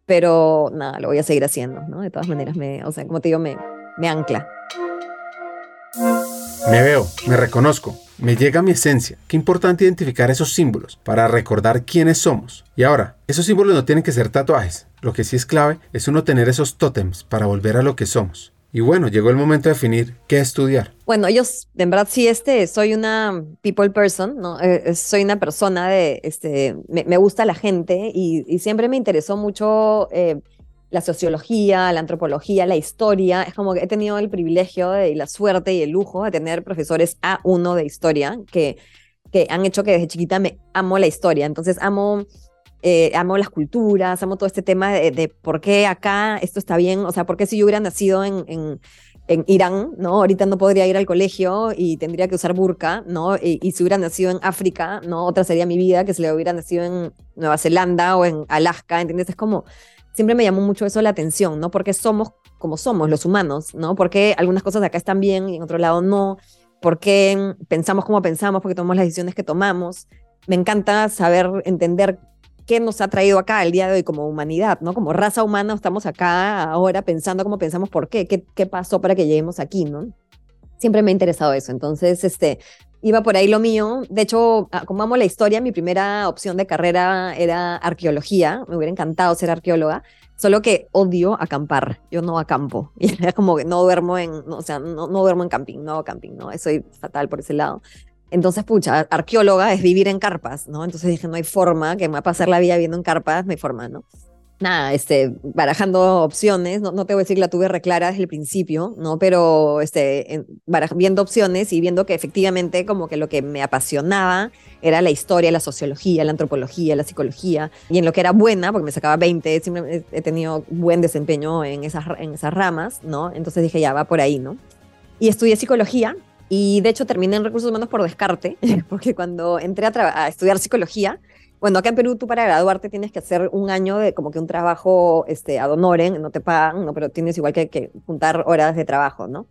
pero nada, lo voy a seguir haciendo, ¿no? De todas maneras, me, o sea, como te digo, me, me ancla. Me veo, me reconozco, me llega mi esencia. Qué importante identificar esos símbolos para recordar quiénes somos. Y ahora, esos símbolos no tienen que ser tatuajes. Lo que sí es clave es uno tener esos tótems para volver a lo que somos. Y bueno, llegó el momento de definir qué estudiar. Bueno, yo en verdad sí este, soy una people person, ¿no? Eh, eh, soy una persona de, este, me, gusta la gente y, siempre me interesó mucho eh, la sociología, la antropología, la historia. Es como que he tenido el privilegio y la suerte y el lujo de tener profesores A1 de historia que, que han hecho que desde chiquita me amo la historia. Entonces amo eh, amo las culturas, amo todo este tema de, por qué acá esto está bien, o sea, por qué si yo hubiera nacido en, en, Irán, ¿no? Ahorita no podría ir al colegio y tendría que usar burka, ¿no? Y, si hubiera nacido en África, ¿no? Otra sería mi vida, que si le hubiera nacido en Nueva Zelanda o en Alaska, ¿entiendes? Es como, siempre me llamó mucho eso la atención, ¿no? Porque somos como somos los humanos, ¿no? Porque algunas cosas de acá están bien y en otro lado no. ¿Por qué pensamos como pensamos? Porque tomamos las decisiones que tomamos. Me encanta saber entender qué nos ha traído acá el día de hoy como humanidad, ¿no? Como raza humana estamos acá ahora pensando cómo pensamos por qué, qué, qué pasó para que lleguemos aquí, ¿no? Siempre me ha interesado eso. Entonces, este, iba por ahí lo mío. De hecho, ah, como amo la historia, mi primera opción de carrera era arqueología. Me hubiera encantado ser arqueóloga, solo que odio acampar. Yo no acampo. Y era como que no duermo en, o sea, no, no duermo en camping, no hago camping, ¿no? Soy fatal por ese lado. Entonces, pucha, arqueóloga es vivir en carpas, ¿no? Entonces dije, no hay forma, que me va a pasar la vida viviendo en carpas, no hay forma, ¿no? Nada, este, barajando opciones, no, no te voy a decir que la tuve reclara desde el principio, ¿no? Pero este, viendo opciones y viendo que efectivamente como que lo que me apasionaba era la historia, la sociología, la antropología, la psicología, y en lo que era buena, porque me sacaba 20, siempre he tenido buen desempeño en esas, en esas ramas, ¿no? Entonces dije, ya va por ahí, ¿no? Y estudié psicología, y de hecho terminé en recursos humanos por descarte, porque cuando entré a, estudiar psicología, bueno, acá en Perú tú para graduarte tienes que hacer un año de como que un trabajo este, ad honorem, no te pagan, ¿no? pero tienes igual que, que juntar horas de trabajo, ¿no?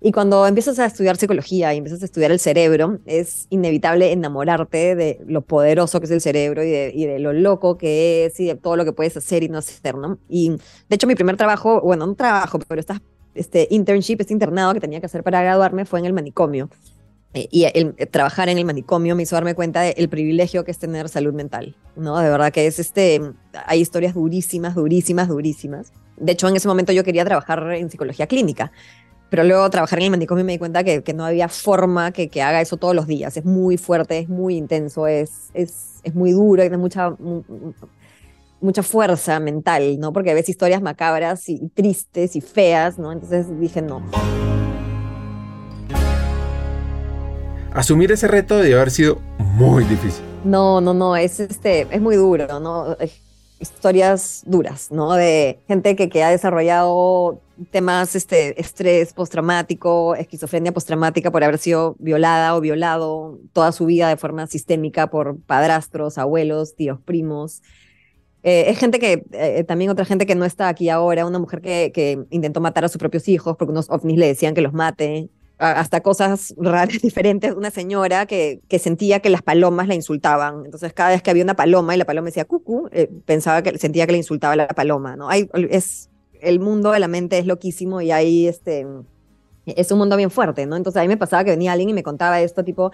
Y cuando empiezas a estudiar psicología y empiezas a estudiar el cerebro, es inevitable enamorarte de lo poderoso que es el cerebro y de, y de, lo loco que es y de todo lo que puedes hacer y no hacer, ¿no? Y de hecho mi primer trabajo, bueno, un trabajo, pero estás este internship, este internado que tenía que hacer para graduarme fue en el manicomio. Eh, y el, eh, trabajar en el manicomio me hizo darme cuenta del privilegio que es tener salud mental, ¿no? De verdad que es este, hay historias durísimas, durísimas, durísimas. De hecho, en ese momento yo quería trabajar en psicología clínica, pero luego trabajar en el manicomio me di cuenta que, que no había forma que, que, haga eso todos los días. Es muy fuerte, es muy intenso, es, es, es muy duro, tiene mucha, mucha fuerza mental, ¿no? Porque ves historias macabras y tristes y feas, ¿no? Entonces dije no. Asumir ese reto debió haber sido muy difícil. No, no, no, es, este, es muy duro, ¿no? Historias duras, ¿no? De gente que, que ha desarrollado temas, este, estrés postraumático, esquizofrenia postraumática por haber sido violada o violado toda su vida de forma sistémica por padrastros, abuelos, tíos, primos, eh, es gente que, eh, también otra gente que no está aquí ahora, una mujer que, que, intentó matar a sus propios hijos porque unos ovnis le decían que los mate, hasta cosas raras, diferentes, una señora que, que sentía que las palomas la insultaban, entonces cada vez que había una paloma y la paloma decía cucú, eh, pensaba que sentía que le insultaba la paloma, ¿no? Hay, es, el mundo de la mente es loquísimo y ahí este, es un mundo bien fuerte, ¿no? Entonces a mí me pasaba que venía alguien y me contaba esto, tipo,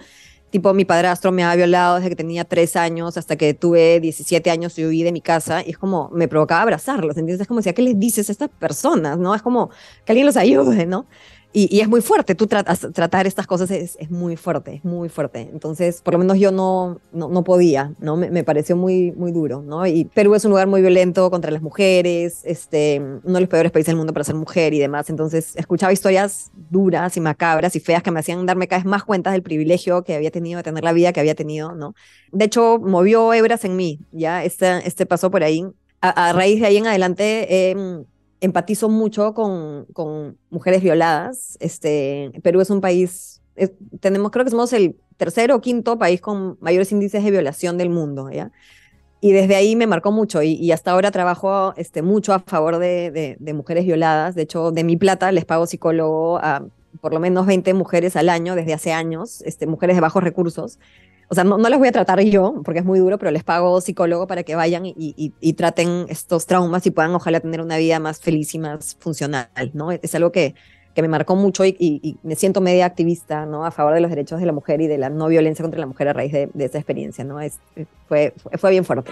Tipo, mi padrastro me ha violado desde que tenía tres años hasta que tuve 17 años y huí de mi casa. Y es como, me provocaba abrazarlos. ¿Entiendes? Es como decía, ¿qué les dices a estas personas? ¿No? Es como que alguien los ayude, ¿no? Y, es muy fuerte, tú tratas, tratar estas cosas es, es, muy fuerte, es muy fuerte. Entonces, por lo menos yo no, no, no podía, ¿no? Me, me, pareció muy, muy duro, ¿no? Y Perú es un lugar muy violento contra las mujeres, este, uno de los peores países del mundo para ser mujer y demás. Entonces, escuchaba historias duras y macabras y feas que me hacían darme cada vez más cuenta del privilegio que había tenido de tener la vida que había tenido, ¿no? De hecho, movió hebras en mí, ¿ya? Este, este pasó por ahí a, raíz de ahí en adelante em, empatizo mucho con, con, mujeres violadas. Este, Perú es un país, tenemos, creo que somos el tercero o quinto país con mayores índices de violación del mundo, ¿ya? Y desde ahí me marcó mucho y, hasta ahora trabajo este, mucho a favor de, de, mujeres violadas. De hecho, de mi plata les pago psicólogo a por lo menos 20 mujeres al año desde hace años, este, mujeres de bajos recursos. O sea, no, no las voy a tratar yo porque es muy duro, pero les pago psicólogo para que vayan y, y, traten estos traumas y puedan ojalá tener una vida más feliz y más funcional, ¿no? Es algo que, que me marcó mucho y, me siento media activista, ¿no? A favor de los derechos de la mujer y de la no violencia contra la mujer a raíz de, de esa experiencia, ¿no? Es, fue, fue bien fuerte.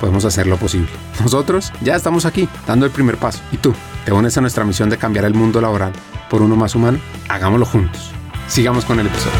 podemos hacer lo posible. Nosotros ya estamos aquí, dando el primer paso. ¿Y tú? ¿Te unes a nuestra misión de cambiar el mundo laboral por uno más humano? Hagámoslo juntos. Sigamos con el episodio.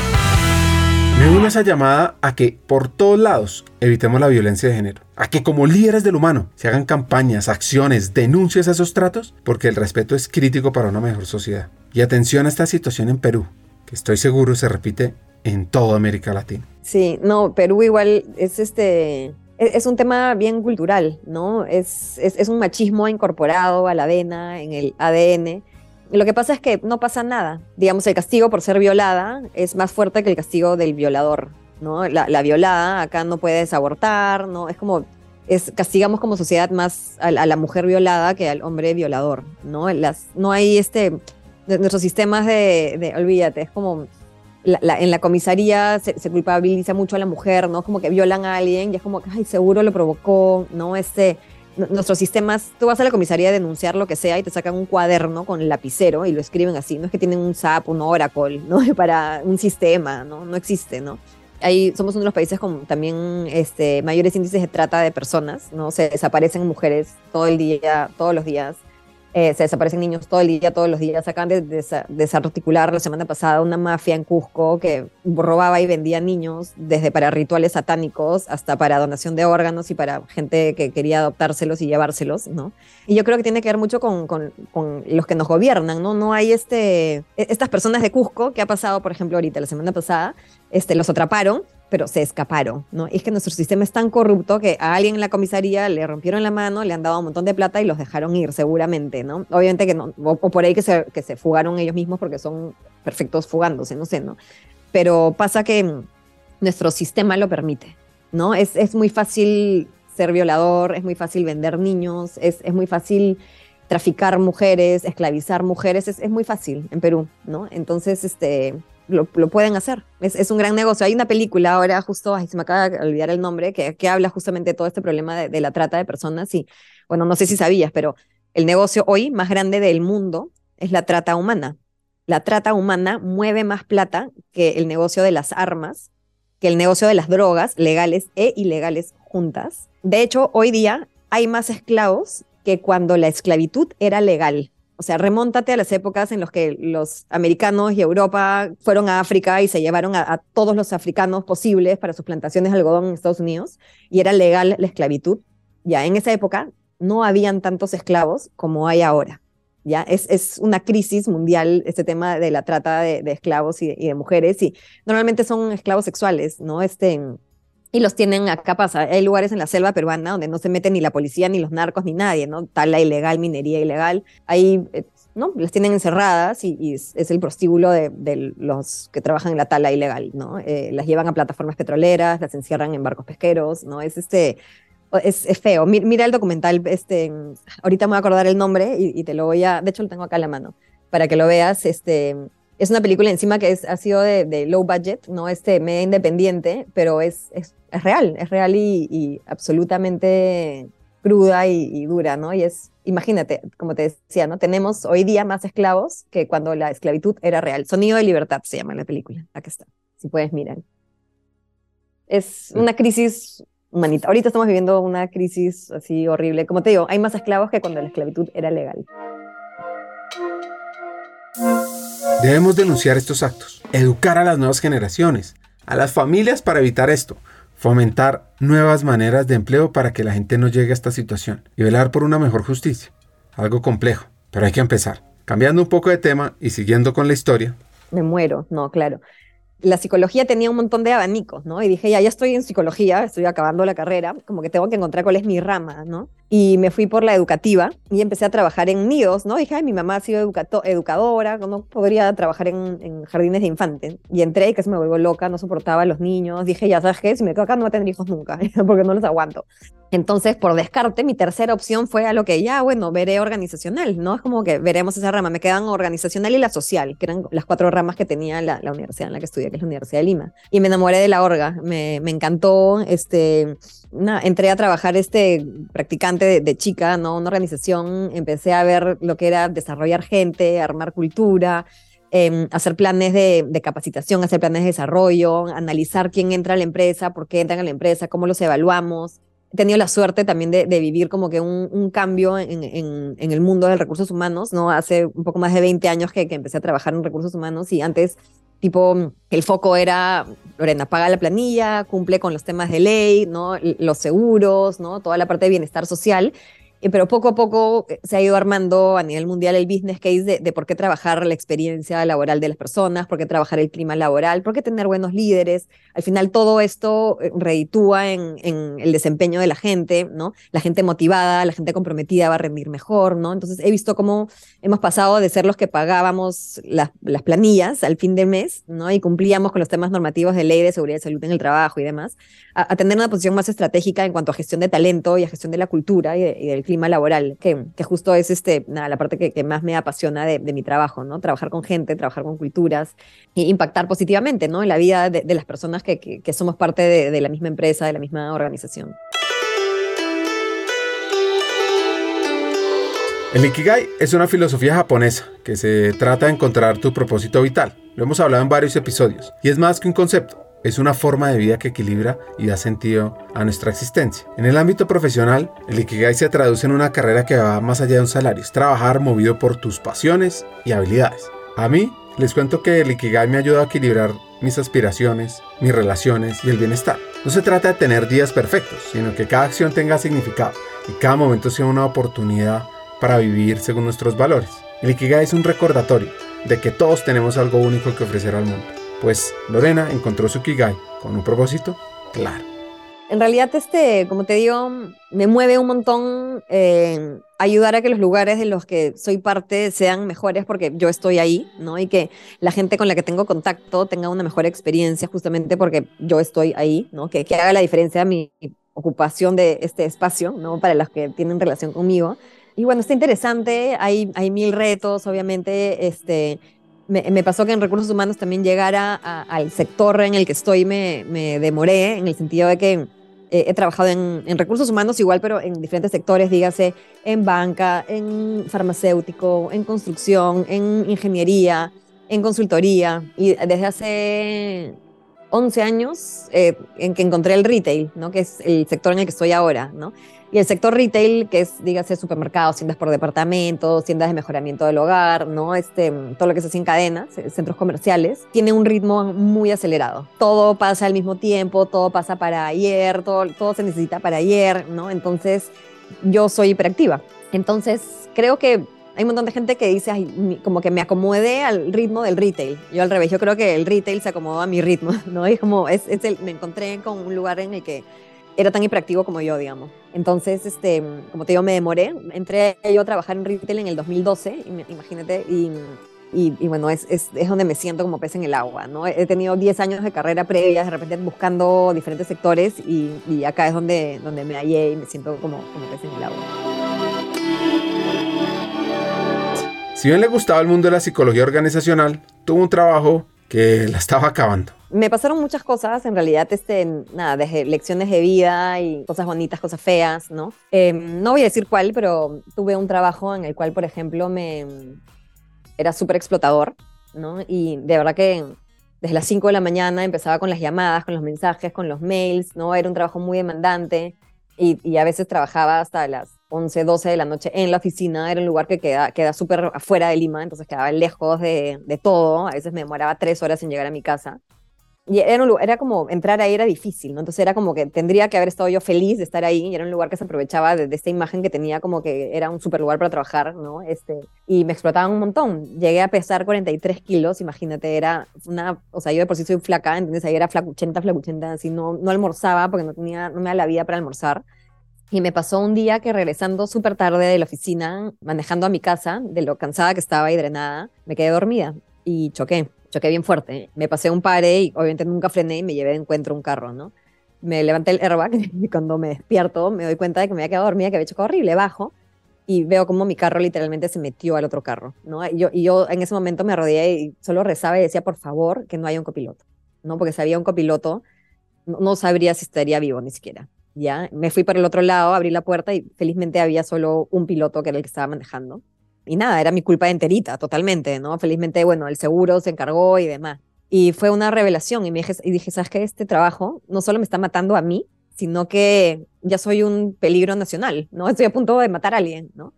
Me uno a esa llamada a que por todos lados evitemos la violencia de género. A que como líderes del humano se hagan campañas, acciones, denuncias a esos tratos, porque el respeto es crítico para una mejor sociedad. Y atención a esta situación en Perú, que estoy seguro se repite en toda América Latina. Sí, no, Perú igual es este es, un tema bien cultural, ¿no? Es, es, un machismo incorporado a la vena, en el ADN. Lo que pasa es que no pasa nada. Digamos, el castigo por ser violada es más fuerte que el castigo del violador, ¿no? La, violada acá no puede abortar, ¿no? Es como, es, castigamos como sociedad más a, la mujer violada que al hombre violador, ¿no? No hay este, nuestros sistemas de olvídate, es como en la comisaría se, culpabiliza mucho a la mujer, ¿no? Como que violan a alguien y es como que, ay, seguro lo provocó, ¿no? Este, nuestros sistemas, tú vas a la comisaría a denunciar lo que sea y te sacan un cuaderno con el lapicero y lo escriben así, no es que tienen un SAP, un Oracle, ¿no? Para un sistema, ¿no? No existe, ¿no? Ahí somos uno de los países con también este, mayores índices de trata de personas, ¿no? Se desaparecen mujeres todo el día, todos los días. Eh, se desaparecen niños todo el día, todos los días. Acaban de desarticular la semana pasada una mafia en Cusco que robaba y vendía niños, desde para rituales satánicos hasta para donación de órganos y para gente que quería adoptárselos y llevárselos, ¿no? Y yo creo que tiene que ver mucho con, con, con los que nos gobiernan, ¿no? No hay este, e-, estas personas de Cusco que ha pasado, por ejemplo, ahorita, la semana pasada, este, los atraparon pero se escaparon, ¿no? es que nuestro sistema es tan corrupto que a alguien en la comisaría le rompieron la mano, le han dado un montón de plata y los dejaron ir, seguramente, ¿no? Obviamente que no, o, por ahí que se, que se fugaron ellos mismos porque son perfectos fugándose, no sé, ¿no? Pero pasa que nuestro sistema lo permite, ¿no? Es, es muy fácil ser violador, es muy fácil vender niños, es, es muy fácil traficar mujeres, esclavizar mujeres, es, es muy fácil en Perú, ¿no? Entonces, este, lo, pueden hacer. Es, un gran negocio. Hay una película ahora, justo, ay, se me acaba de olvidar el nombre, que, que habla justamente de todo este problema de, la trata de personas. Y bueno, no sé si sabías, pero el negocio hoy más grande del mundo es la trata humana. La trata humana mueve más plata que el negocio de las armas, que el negocio de las drogas legales e ilegales juntas. De hecho, hoy día hay más esclavos que cuando la esclavitud era legal. O sea, remóntate a las épocas en las que los americanos y Europa fueron a África y se llevaron a, todos los africanos posibles para sus plantaciones de algodón en Estados Unidos y era legal la esclavitud. Ya en esa época no habían tantos esclavos como hay ahora. Ya es, es una crisis mundial este tema de la trata de, esclavos y de, mujeres y normalmente son esclavos sexuales, ¿no? Este, y los tienen acá pasa. Hay lugares en la selva peruana donde no se mete ni la policía, ni los narcos, ni nadie, ¿no? Tala ilegal, minería ilegal. Ahí, eh, ¿no? Las tienen encerradas y, es, el prostíbulo de, los que trabajan en la tala ilegal, ¿no? Eh, las llevan a plataformas petroleras, las encierran en barcos pesqueros, ¿no? Es este. Es, feo. Mira el documental, este, ahorita me voy a acordar el nombre y, y, te lo voy a, de hecho lo tengo acá a la mano, para que lo veas, este, es una película encima que es, ha sido de, low budget, no este media independiente, pero es, es, es real, es real y, absolutamente cruda y, dura, ¿no? Y es, imagínate, como te decía, ¿no? Tenemos hoy día más esclavos que cuando la esclavitud era real. Sonido de libertad se llama la película, aquí está, si puedes mirar. Es una crisis humanitaria. Ahorita estamos viviendo una crisis así horrible. Como te digo, hay más esclavos que cuando la esclavitud era legal. Debemos denunciar estos actos, educar a las nuevas generaciones, a las familias para evitar esto, fomentar nuevas maneras de empleo para que la gente no llegue a esta situación y velar por una mejor justicia. Algo complejo, pero hay que empezar. Cambiando un poco de tema y siguiendo con la historia. Me muero, no, claro la psicología tenía un montón de abanicos, ¿no? Y dije, ya, ya estoy en psicología, estoy acabando la carrera, como que tengo que encontrar cuál es mi rama, ¿no? Y me fui por la educativa y empecé a trabajar en nidos, ¿no? Dije, ay, mi mamá ha sido educadora, ¿no? Podría trabajar en, jardines de infantes. Y entré y casi me vuelvo loca, no soportaba a los niños. Dije, ya, ¿sabes qué? Si me quedo acá no voy a tener hijos nunca, porque no los aguanto. Entonces, por descarte, mi tercera opción fue a lo que ya, bueno, veré organizacional, ¿no? Es como que veremos esa rama. Me quedan organizacional y la social, que eran las cuatro ramas que tenía la, la universidad en la que estudié, que es la Universidad de Lima. Y me enamoré de la orga, me, me encantó, este, entré a trabajar este practicante de, chica, ¿no? Una organización, empecé a ver lo que era desarrollar gente, armar cultura, em, hacer planes de, capacitación, hacer planes de desarrollo, analizar quién entra a la empresa, por qué entran a la empresa, cómo los evaluamos he tenido la suerte también de, vivir como que un, cambio en, el mundo de recursos humanos, ¿no? Hace un poco más de 20 años que, empecé a trabajar en recursos humanos y antes, tipo, el foco era, Lorena, paga la planilla, cumple con los temas de ley, ¿no? Los seguros, ¿no? Toda la parte de bienestar social. Pero poco a poco eh, se ha ido armando a nivel mundial el business case de, por qué trabajar la experiencia laboral de las personas, por qué trabajar el clima laboral, por qué tener buenos líderes. Al final todo esto eh, reditúa en, en, el desempeño de la gente, ¿no? La gente motivada, la gente comprometida va a rendir mejor, ¿no? Entonces he visto cómo hemos pasado de ser los que pagábamos las, las planillas al fin de mes, ¿no? Y cumplíamos con los temas normativos de ley de seguridad y salud en el trabajo y demás, a, tener una posición más estratégica en cuanto a gestión de talento y a gestión de la cultura y, y del clima laboral, que, que justo es este, nada, la parte que, que más me apasiona de, de, mi trabajo, ¿no? Trabajar con gente, trabajar con culturas e impactar positivamente, ¿no? En la vida de, de las personas que, que, somos parte de, de la misma empresa, de la misma organización. El Ikigai es una filosofía japonesa que se trata de encontrar tu propósito vital. Lo hemos hablado en varios episodios y es más que un concepto es una forma de vida que equilibra y da sentido a nuestra existencia. En el ámbito profesional, el Ikigai se traduce en una carrera que va más allá de un salario, es trabajar movido por tus pasiones y habilidades. A mí, les cuento que el Ikigai me ayuda a equilibrar mis aspiraciones, mis relaciones y el bienestar. No se trata de tener días perfectos, sino que cada acción tenga significado y cada momento sea una oportunidad para vivir según nuestros valores. El Ikigai es un recordatorio de que todos tenemos algo único que ofrecer al mundo pues Lorena encontró su Kigai con un propósito claro. En realidad, este, como te digo, me mueve un montón eh, ayudar a que los lugares de los que soy parte sean mejores porque yo estoy ahí, ¿no? Y que la gente con la que tengo contacto tenga una mejor experiencia justamente porque yo estoy ahí, ¿no? Que, que haga la diferencia mi ocupación de este espacio, ¿no? Para los que tienen relación conmigo. Y bueno, está interesante, hay, hay mil retos, obviamente, este, me, pasó que en recursos humanos también llegara al sector en el que estoy, me, demoré, en el sentido de que eh, he trabajado en, recursos humanos igual, pero en diferentes sectores, dígase, en banca, en farmacéutico, en construcción, en ingeniería, en consultoría. Y desde hace 11 años eh, en que encontré el retail, ¿no? que es el sector en el que estoy ahora. ¿no? Y el sector retail, que es, dígase, supermercados, tiendas por departamentos, tiendas de mejoramiento del hogar, ¿no? Este, todo lo que se hace en cadenas, centros comerciales, tiene un ritmo muy acelerado. Todo pasa al mismo tiempo, todo pasa para ayer, todo, todo se necesita para ayer, ¿no? Entonces, yo soy hiperactiva. Entonces, creo que hay un montón de gente que dice, Ay, como que me acomode al ritmo del retail. Yo al revés, yo creo que el retail se acomodó a mi ritmo, ¿no? Y como es, es el, me encontré con un lugar en el que era tan hiperactivo como yo, digamos. Entonces, este, como te digo, me demoré. Entré yo a trabajar en retail en el 2012, imagínate, y, y, bueno, es, es, es, donde me siento como pez en el agua, ¿no? He tenido 10 años de carrera previa, de repente buscando diferentes sectores y, y, acá es donde, donde me hallé y me siento como, como pez en el agua. Si bien le gustaba el mundo de la psicología organizacional, tuvo un trabajo que la estaba acabando. me pasaron muchas cosas, en realidad, este, nada, desde lecciones de vida y cosas bonitas, cosas feas, ¿no? Em, no voy a decir cuál, pero tuve un trabajo en el cual, por ejemplo, me era súper explotador, ¿no? Y de verdad que desde las 5 de la mañana empezaba con las llamadas, con los mensajes, con los mails, ¿no? Era un trabajo muy demandante y, y a veces trabajaba hasta las 11, 12 de la noche en la oficina. Era un lugar que queda, queda súper afuera de Lima, entonces quedaba lejos de, de todo. A veces me demoraba tres horas en llegar a mi casa y era, un, era como entrar ahí era difícil, ¿no? Entonces era como que tendría que haber estado yo feliz de estar ahí y era un lugar que se aprovechaba de, esta imagen que tenía como que era un super lugar para trabajar, ¿no? Este, y me explotaban un montón. Llegué a pesar 43 kilos, imagínate, era una, o sea, yo de por sí soy flaca, entonces ahí era flacuchenta, flacuchenta, así no, no almorzaba porque no tenía, no me da la vida para almorzar. Y me pasó un día que regresando súper tarde de la oficina, manejando a mi casa, de lo cansada que estaba y drenada, me quedé dormida y choqué choqué bien fuerte. Me pasé un pare y obviamente nunca frené y me llevé de encuentro un carro, ¿no? Me levanté el airbag y cuando me despierto me doy cuenta de que me había quedado dormida, que había chocado horrible, bajo y veo como mi carro literalmente se metió al otro carro, ¿no? Y yo, y yo en ese momento me rodeé y solo rezaba y decía, por favor, que no haya un copiloto, ¿no? Porque si había un copiloto, no, no sabría si estaría vivo ni siquiera, ¿ya? Me fui para el otro lado, abrí la puerta y felizmente había solo un piloto que era el que estaba manejando y nada, era mi culpa enterita, totalmente, ¿no? Felizmente, bueno, el seguro se encargó y demás. Y fue una revelación y, me dije, y ¿sabes qué? Este trabajo no solo me está matando a mí, sino que ya soy un peligro nacional, ¿no? Estoy a punto de matar a alguien, ¿no?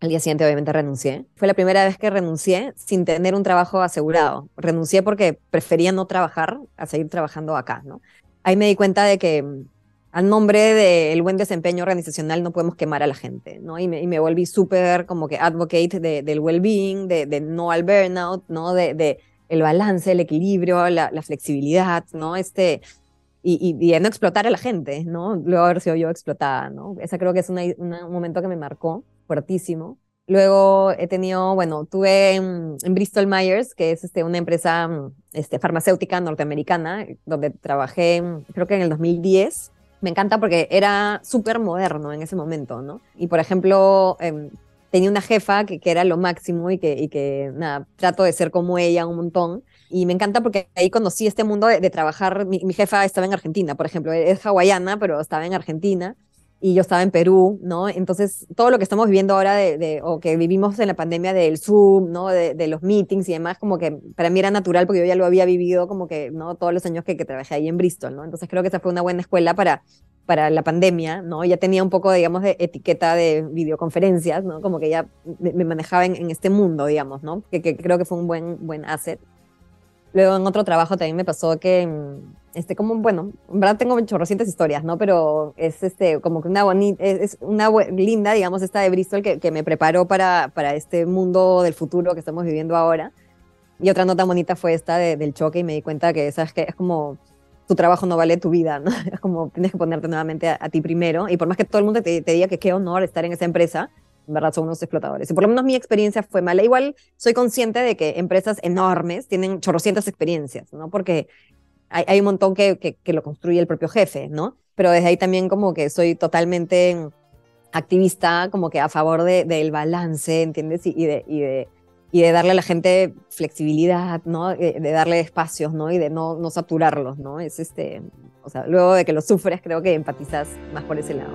Al día siguiente, obviamente, renuncié. Fue la primera vez que renuncié sin tener un trabajo asegurado. Renuncié porque prefería no trabajar a seguir trabajando acá, ¿no? Ahí me di cuenta de que al nombre del buen desempeño organizacional no podemos quemar a la gente, ¿no? Y me, y me volví súper como que advocate de, del well-being, de, de, no al burnout, ¿no? De, de el balance, el equilibrio, la, la flexibilidad, ¿no? Este, y, y, de no explotar a la gente, ¿no? Luego haber sido yo explotada, ¿no? Esa creo que es una, una, un momento que me marcó fuertísimo. Luego he tenido, bueno, tuve en, en, Bristol Myers, que es este, una empresa este, farmacéutica norteamericana, donde trabajé, creo que en el 2010, me encanta porque era súper moderno en ese momento, ¿no? Y por ejemplo, eh, tenía una jefa que, que, era lo máximo y que, y que, nada, trato de ser como ella un montón. Y me encanta porque ahí conocí este mundo de, de trabajar. Mi, mi, jefa estaba en Argentina, por ejemplo, es hawaiana, pero estaba en Argentina y yo estaba en Perú, ¿no? Entonces, todo lo que estamos viviendo ahora de, de o que vivimos en la pandemia del Zoom, ¿no? De, de, los meetings y demás, como que para mí era natural porque yo ya lo había vivido como que, ¿no? Todos los años que, que trabajé ahí en Bristol, ¿no? Entonces, creo que esa fue una buena escuela para, para la pandemia, ¿no? Ya tenía un poco, digamos, de etiqueta de videoconferencias, ¿no? Como que ya me, me manejaba en, en, este mundo, digamos, ¿no? Que, que creo que fue un buen, buen asset. Luego en otro trabajo también me pasó que, este, como, bueno, en verdad tengo chorrocientas historias, ¿no? Pero es este, como que una bonita, es, una linda, digamos, esta de Bristol que, que me preparó para, para este mundo del futuro que estamos viviendo ahora. Y otra nota bonita fue esta de, del choque y me di cuenta que, ¿sabes que Es como tu trabajo no vale tu vida, ¿no? Es como tienes que ponerte nuevamente a, a ti primero. Y por más que todo el mundo te, te diga que qué honor estar en esa empresa, en verdad son unos explotadores. Y por lo menos mi experiencia fue mala. Igual soy consciente de que empresas enormes tienen chorrocientas experiencias, ¿no? Porque hay, hay un montón que, que, que, lo construye el propio jefe, ¿no? Pero desde ahí también como que soy totalmente activista, como que a favor de, del balance, ¿entiendes? Y, y, de, y, de, y de darle a la gente flexibilidad, ¿no? De, de darle espacios, ¿no? Y de no, no saturarlos, ¿no? Es este, o sea, luego de que lo sufres, creo que empatizas más por ese lado.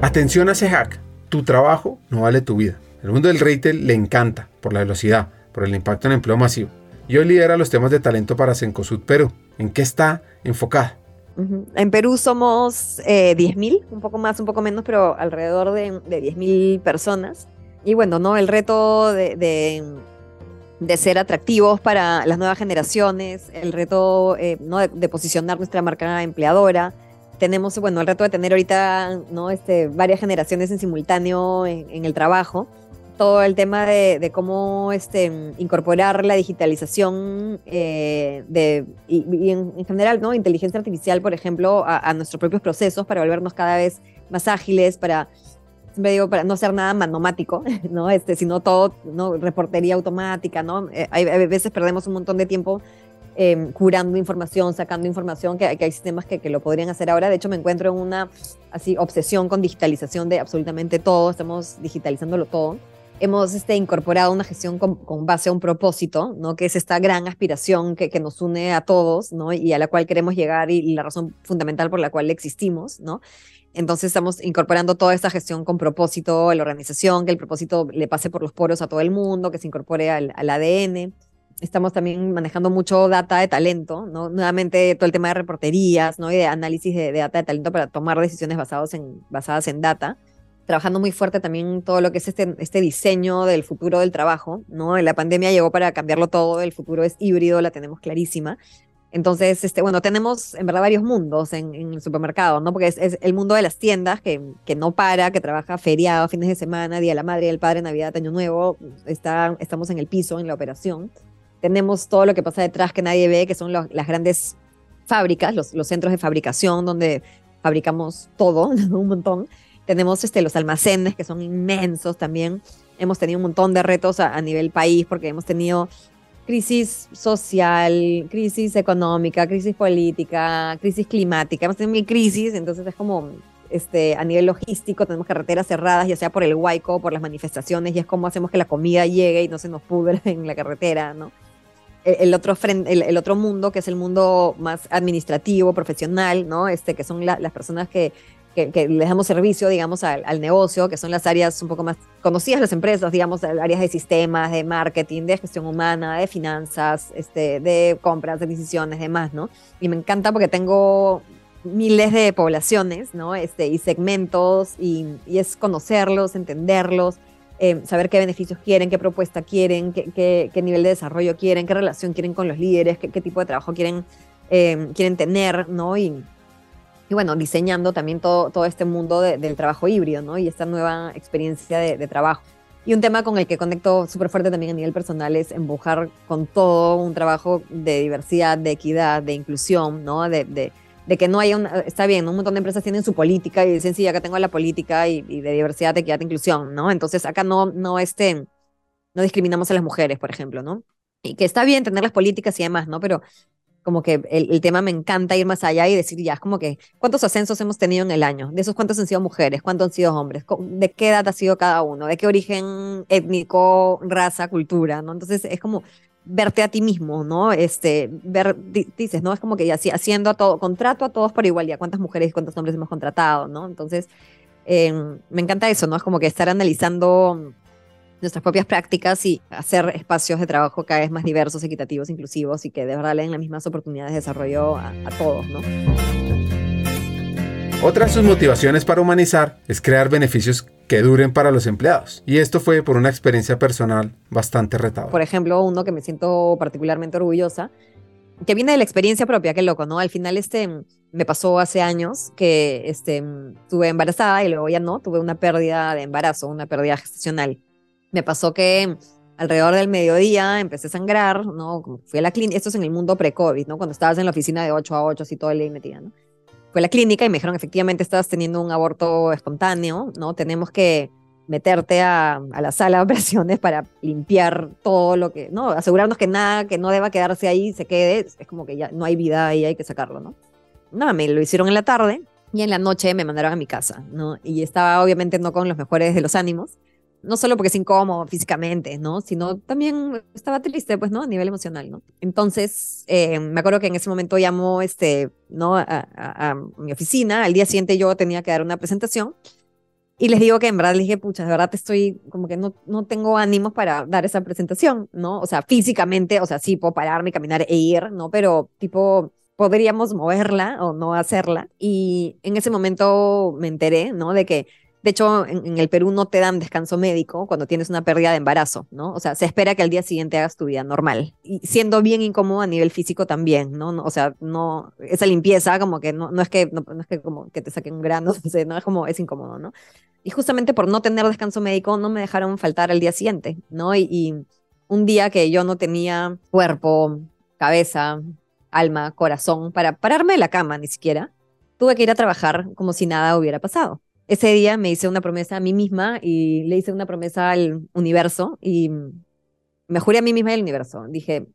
Atención a ese hack. Tu trabajo no vale tu vida. El mundo del retail le encanta por la velocidad, por el impacto en empleo masivo. Y hoy lidera los temas de talento para Cencosud Perú. ¿En qué está enfocada? En Perú somos eh, 10.000, un poco más, un poco menos, pero alrededor de, de 10.000 personas. Y bueno, ¿no? El reto de, ser atractivos para las nuevas generaciones, el reto eh, ¿no? de, posicionar nuestra marca empleadora, tenemos, bueno, el reto de tener ahorita, ¿no? Este, varias generaciones en simultáneo en el trabajo. Todo el tema de, cómo este, incorporar la digitalización eh, de, y, en, en, general, ¿no? Inteligencia artificial, por ejemplo, a, nuestros propios procesos para volvernos cada vez más ágiles, para, siempre digo, para no hacer nada manomático, ¿no? Este, sino todo, ¿no? Reportería automática, ¿no? Eh, hay, a veces perdemos un montón de tiempo eh, curando información, sacando información, que, hay sistemas que, que, lo podrían hacer ahora. De hecho, me encuentro en una así obsesión con digitalización de absolutamente todo, estamos digitalizándolo todo. Hemos este, incorporado una gestión con, base a un propósito, ¿no? que es esta gran aspiración que, que, nos une a todos ¿no? y a la cual queremos llegar y, la razón fundamental por la cual existimos. ¿no? Entonces estamos incorporando toda esta gestión con propósito a la organización, que el propósito le pase por los poros a todo el mundo, que se incorpore al, al ADN. Estamos también manejando mucho data de talento, ¿no? Nuevamente todo el tema de reporterías, ¿no? Y de análisis de, de data de talento para tomar decisiones basadas en, basadas en data trabajando muy fuerte también todo lo que es este, este diseño del futuro del trabajo, ¿no? La pandemia llegó para cambiarlo todo, el futuro es híbrido, la tenemos clarísima. Entonces, este, bueno, tenemos en verdad varios mundos en, el supermercado, ¿no? Porque es, el mundo de las tiendas que, que no para, que trabaja feriado, fines de semana, Día de la Madre, el Padre, Navidad, Año Nuevo, está, estamos en el piso, en la operación. Tenemos todo lo que pasa detrás que nadie ve, que son las grandes fábricas, los, los centros de fabricación donde fabricamos todo, un montón. Tenemos este, los almacenes que son inmensos también. Hemos tenido un montón de retos a, nivel país porque hemos tenido crisis social, crisis económica, crisis política, crisis climática. Hemos tenido mil crisis, entonces es como este, a nivel logístico, tenemos carreteras cerradas, ya sea por el huaico, por las manifestaciones, y es como hacemos que la comida llegue y no se nos pudre en la carretera, ¿no? El, otro, el, el, otro mundo, que es el mundo más administrativo, profesional, ¿no? Este, que son las personas que que, les damos servicio, digamos, al, negocio, que son las áreas un poco más conocidas las empresas, digamos, áreas de sistemas, de marketing, de gestión humana, de finanzas, este, de compras, de decisiones, demás, ¿no? Y me encanta porque tengo miles de poblaciones, ¿no? Este, y segmentos, y, es conocerlos, entenderlos, eh, saber qué beneficios quieren, qué propuesta quieren, qué, qué, nivel de desarrollo quieren, qué relación quieren con los líderes, qué, tipo de trabajo quieren, eh, quieren tener, ¿no? Y, y bueno, diseñando también todo, todo este mundo del trabajo híbrido, ¿no? Y esta nueva experiencia de, trabajo. Y un tema con el que conecto súper fuerte también a nivel personal es empujar con todo un trabajo de diversidad, de equidad, de inclusión, ¿no? De, de, de que no haya una, está bien, un montón de empresas tienen su política y dicen, sí, acá tengo la política y, de diversidad, de equidad, de inclusión, ¿no? Entonces acá no, no, este, no discriminamos a las mujeres, por ejemplo, ¿no? Y que está bien tener las políticas y demás, ¿no? Pero como que el, tema me encanta ir más allá y decir ya, es como que, ¿cuántos ascensos hemos tenido en el año? De esos, ¿cuántos han sido mujeres? ¿Cuántos han sido hombres? ¿De qué edad ha sido cada uno? ¿De qué origen étnico, raza, cultura? ¿no? Entonces es como verte a ti mismo, ¿no? Este, ver, dices, ¿no? Es como que ya haciendo a todo, contrato a todos por igual, ya cuántas mujeres y cuántos hombres hemos contratado, ¿no? Entonces, em, me encanta eso, ¿no? Es como que estar analizando nuestras propias prácticas y hacer espacios de trabajo cada vez más diversos, equitativos, inclusivos y que de verdad le den las mismas oportunidades de desarrollo a, todos, ¿no? Otra de sus motivaciones para humanizar es crear beneficios que duren para los empleados. Y esto fue por una experiencia personal bastante retadora. Por ejemplo, uno que me siento particularmente orgullosa, que viene de la experiencia propia, qué loco, ¿no? Al final este me pasó hace años que este, estuve embarazada y luego ya no, tuve una pérdida de embarazo, una pérdida gestacional. Me pasó que alrededor del mediodía empecé a sangrar, ¿no? Fui a la clínica, esto es en el mundo pre-COVID, ¿no? Cuando estabas en la oficina de 8 a 8, así todo el día metida, ¿no? Fui a la clínica y me dijeron, efectivamente, estabas teniendo un aborto espontáneo, ¿no? Tenemos que meterte a, a, la sala de operaciones para limpiar todo lo que, ¿no? Asegurarnos que nada que no deba quedarse ahí se quede, es como que ya no hay vida ahí, hay que sacarlo, ¿no? Nada, me lo hicieron en la tarde y en la noche me mandaron a mi casa, ¿no? Y estaba obviamente no con los mejores de los ánimos, no solo porque es incómodo físicamente, ¿no? Sino también estaba triste, pues, ¿no? A nivel emocional, ¿no? Entonces, eh, me acuerdo que en ese momento llamó, este, ¿no? A, mi oficina, al día siguiente yo tenía que dar una presentación y les digo que en verdad les dije, pucha, de verdad te estoy, como que no, no tengo ánimos para dar esa presentación, ¿no? O sea, físicamente, o sea, sí puedo pararme, caminar e ir, ¿no? Pero tipo, podríamos moverla o no hacerla. Y en ese momento me enteré, ¿no? De que de hecho, en, el Perú no te dan descanso médico cuando tienes una pérdida de embarazo, ¿no? O sea, se espera que al día siguiente hagas tu vida normal. Y siendo bien incómodo a nivel físico también, ¿no? o sea, no, esa limpieza como que no, no es que, no, es que como que te saquen un grano, no, no es como, es incómodo, ¿no? Y justamente por no tener descanso médico no me dejaron faltar al día siguiente, ¿no? Y, y un día que yo no tenía cuerpo, cabeza, alma, corazón para pararme de la cama ni siquiera, tuve que ir a trabajar como si nada hubiera pasado ese día me hice una promesa a mí misma y le hice una promesa al universo y me juré a mí misma y al universo. Dije,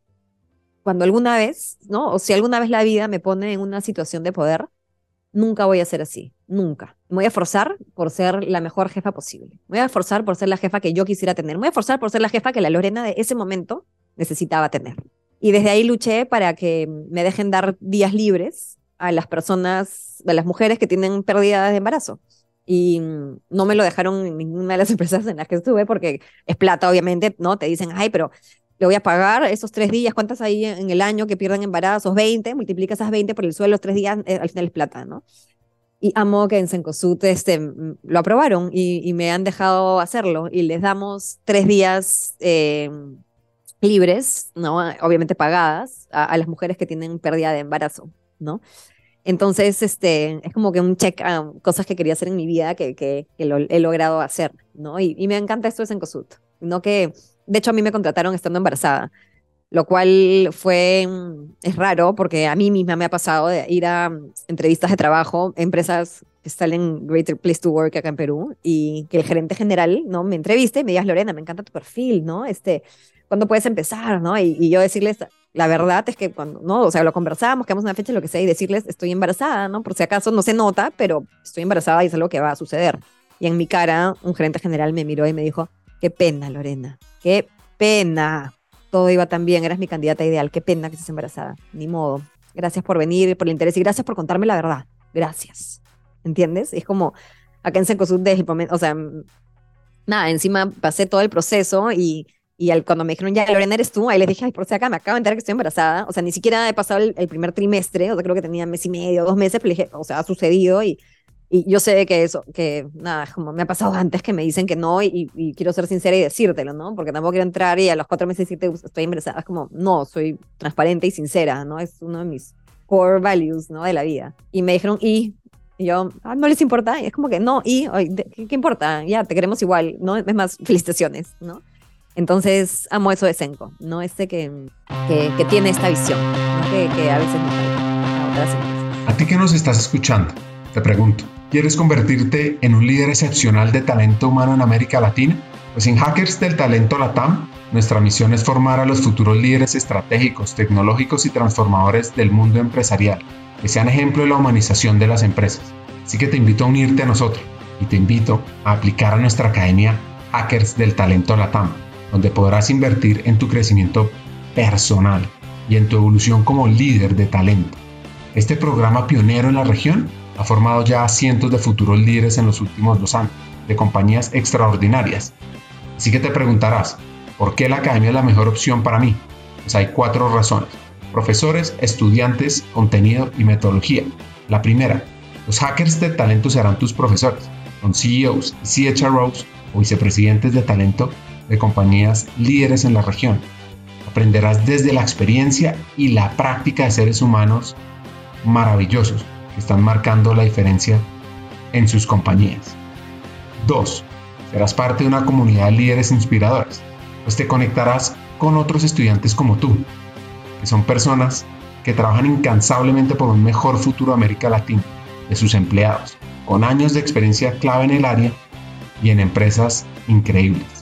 cuando alguna vez, ¿no? O si alguna vez la vida me pone en una situación de poder, nunca voy a ser así, nunca. Me voy a forzar por ser la mejor jefa posible. Me voy a forzar por ser la jefa que yo quisiera tener. Me voy a forzar por ser la jefa que la Lorena de ese momento necesitaba tener. Y desde ahí luché para que me dejen dar días libres a las personas, a las mujeres que tienen pérdida de embarazo. Y no me lo dejaron en ninguna de las empresas en las que estuve porque es plata, obviamente, ¿no? Te dicen, ay, pero le voy a pagar esos tres días, ¿cuántas hay en el año que pierden embarazos? 20, multiplica esas 20 por el suelo, los tres días, eh, al final es plata, ¿no? Y amo que en Sencosud este, lo aprobaron y, me han dejado hacerlo y les damos tres días eh, libres, ¿no? Obviamente pagadas a, las mujeres que tienen pérdida de embarazo, ¿no? Entonces, este, es como que un check a cosas que quería hacer en mi vida que, que, lo he logrado hacer, ¿no? Y, y me encanta esto de Sencosud, ¿no? Que de hecho, a mí me contrataron estando embarazada, lo cual fue, mm, es raro porque a mí misma me ha pasado de ir a mm, entrevistas de trabajo, empresas que están en Greater Place to Work acá en Perú, y que el gerente general, ¿no? Me entreviste y me digas, Lorena, me encanta tu perfil, ¿no? Este, ¿cuándo puedes empezar, no? Y, yo decirles, la verdad es que cuando, ¿no? O sea, lo conversamos, quedamos una fecha, lo que sea, y decirles, estoy embarazada, ¿no? Por si acaso no se nota, pero estoy embarazada y es algo que va a suceder. Y en mi cara, un gerente general me miró y me dijo, qué pena, Lorena, Qué pena. Todo iba tan bien, eras mi candidata ideal. Qué pena que estés embarazada. Ni modo. Gracias por venir, por el interés y gracias por contarme la verdad. Gracias. ¿Entiendes? Es como acá en Sencosud desde el momento, o sea, nada, encima pasé todo el proceso y, y al, cuando me dijeron, ya, Lorena, eres tú, ahí les dije, ay, por si acá, me acabo de enterar que estoy embarazada. O sea, ni siquiera he pasado el, el, primer trimestre, o sea, creo que tenía mes y medio, dos meses, pero le dije, o sea, ha sucedido y y yo sé que eso, que nada, como me ha pasado antes que me dicen que no y, quiero ser sincera y decírtelo, ¿no? Porque tampoco quiero entrar y a los cuatro meses decirte estoy embarazada. Es como, no, soy transparente y sincera, ¿no? Es uno de mis core values, ¿no? De la vida. Y me dijeron, y, yo, ah, no les importa. Y es como que, no, y, ¿qué, ¿qué, importa? Ya, te queremos igual, ¿no? Es más, felicitaciones, ¿no? Entonces, amo eso de Senko, ¿no? Este que, que, que tiene esta visión, ¿no? que, que a veces no a ¿A ti que nos estás escuchando? Te pregunto. ¿Quieres convertirte en un líder excepcional de talento humano en América Latina? Pues en Hackers del Talento Latam, nuestra misión es formar a los futuros líderes estratégicos, tecnológicos y transformadores del mundo empresarial, que sean ejemplo de la humanización de las empresas. Así que te invito a unirte a nosotros y te invito a aplicar a nuestra academia Hackers del Talento Latam, donde podrás invertir en tu crecimiento personal y en tu evolución como líder de talento. Este programa pionero en la región ha formado ya a cientos de futuros líderes en los últimos dos años, de compañías extraordinarias. Así que te preguntarás, ¿por qué la academia es la mejor opción para mí? Pues hay cuatro razones. Profesores, estudiantes, contenido y metodología. La primera, los hackers de talento serán tus profesores. Son CEOs CHROs o vicepresidentes de talento de compañías líderes en la región. Aprenderás desde la experiencia y la práctica de seres humanos maravillosos que están marcando la diferencia en sus compañías. 2. Serás parte de una comunidad de líderes inspiradores, pues te conectarás con otros estudiantes como tú, que son personas que trabajan incansablemente por un mejor futuro de América Latina, de sus empleados, con años de experiencia clave en el área y en empresas increíbles.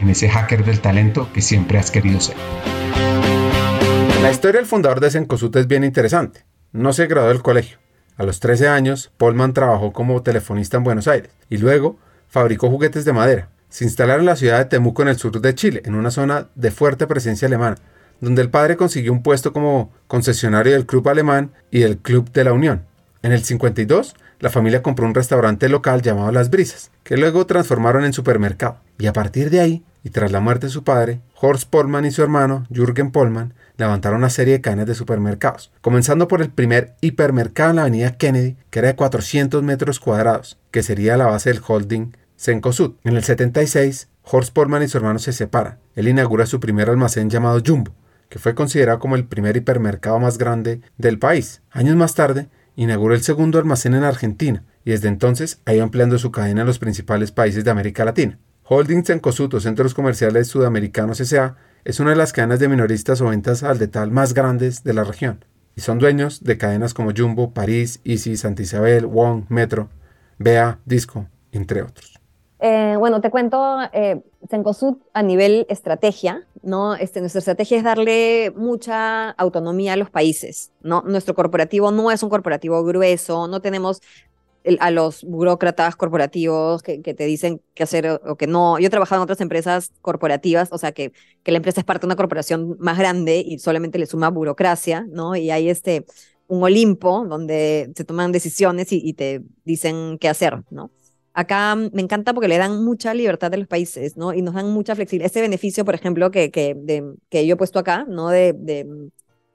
en ese hacker del talento que siempre has querido ser. La historia del fundador de Sencosut es bien interesante. No se graduó del colegio. A los 13 años, Polman trabajó como telefonista en Buenos Aires y luego fabricó juguetes de madera. Se instalaron en la ciudad de Temuco en el sur de Chile, en una zona de fuerte presencia alemana, donde el padre consiguió un puesto como concesionario del Club Alemán y del Club de la Unión. En el 52 la familia compró un restaurante local llamado Las Brisas, que luego transformaron en supermercado. Y a partir de ahí, y tras la muerte de su padre, Horst Polman y su hermano, Jürgen Polman, levantaron una serie de cadenas de supermercados, comenzando por el primer hipermercado en la avenida Kennedy, que era de 400 metros cuadrados, que sería la base del holding Cencosud. En el 76, Horst Polman y su hermano se separan. Él inaugura su primer almacén llamado Jumbo, que fue considerado como el primer hipermercado más grande del país. Años más tarde, inauguró el segundo almacén en Argentina y desde entonces ha ido ampliando su cadena en los principales países de América Latina. Holdings en o Centros Comerciales Sudamericanos S.A. es una de las cadenas de minoristas o ventas al detal más grandes de la región y son dueños de cadenas como Jumbo, París, Easy, Santa Isabel, Wong, Metro, Bea, Disco, entre otros. Eh, bueno, te cuento, eh, Cencosud a nivel estrategia, ¿no? Este, nuestra estrategia es darle mucha autonomía a los países, ¿no? Nuestro corporativo no es un corporativo grueso, no tenemos a los burócratas corporativos que, te dicen qué hacer o, que no. Yo he trabajado en otras empresas corporativas, o sea, que, que la empresa es parte de una corporación más grande y solamente le suma burocracia, ¿no? Y hay este, un Olimpo donde se toman decisiones y, y te dicen qué hacer, ¿no? Acá me encanta porque le dan mucha libertad a los países, ¿no? Y nos dan mucha flexibilidad. Ese beneficio, por ejemplo, que, que, que yo he puesto acá, ¿no? De, de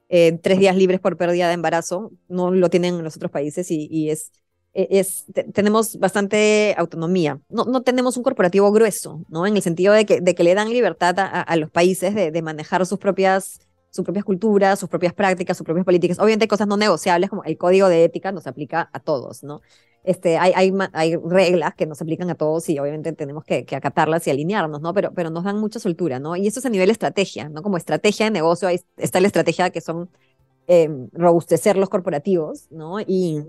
eh, tres días libres por pérdida de embarazo, no lo tienen en los otros países y, y es, es, tenemos bastante autonomía. No, no tenemos un corporativo grueso, ¿no? En el sentido de que, de que le dan libertad a, los países de, de manejar sus propias sus propias culturas, sus propias prácticas, sus propias políticas. Obviamente hay cosas no negociables como el código de ética nos aplica a todos, ¿no? Este, hay, hay, reglas que nos aplican a todos y obviamente tenemos que, que, acatarlas y alinearnos, ¿no? Pero, pero nos dan mucha soltura, ¿no? Y eso es a nivel estrategia, ¿no? Como estrategia de negocio, está la estrategia que son eh, robustecer los corporativos, ¿no? Y,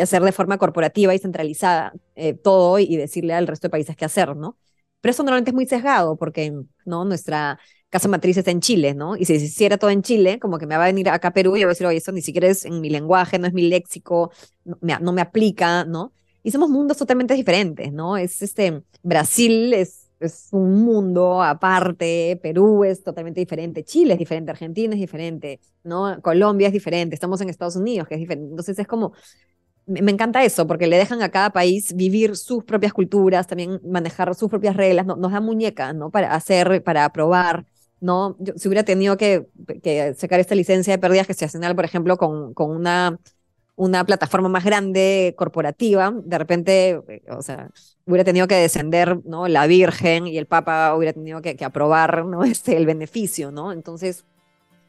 hacer de forma corporativa y centralizada eh, todo y decirle al resto de países qué hacer, ¿no? Pero eso normalmente es muy sesgado porque, ¿no? Nuestra casa matriz está en Chile, ¿no? Y si se hiciera todo en Chile, como que me va a venir acá a Perú y voy a decir, oye, eso ni siquiera es en mi lenguaje, no es mi léxico, no me, no me aplica, ¿no? Y somos mundos totalmente diferentes, ¿no? Es este, Brasil es, es un mundo aparte, Perú es totalmente diferente, Chile es diferente, Argentina es diferente, ¿no? Colombia es diferente, estamos en Estados Unidos, que es diferente. Entonces es como, me encanta eso, porque le dejan a cada país vivir sus propias culturas, también manejar sus propias reglas, no, nos da muñeca, ¿no? Para hacer, para aprobar, ¿no? Yo, si hubiera tenido que, que, sacar esta licencia de pérdidas gestacional, por ejemplo, con, con una, una plataforma más grande corporativa, de repente, eh, o sea, hubiera tenido que descender, ¿no? La Virgen y el Papa hubiera tenido que, aprobar, ¿no? Este, el beneficio, ¿no? Entonces,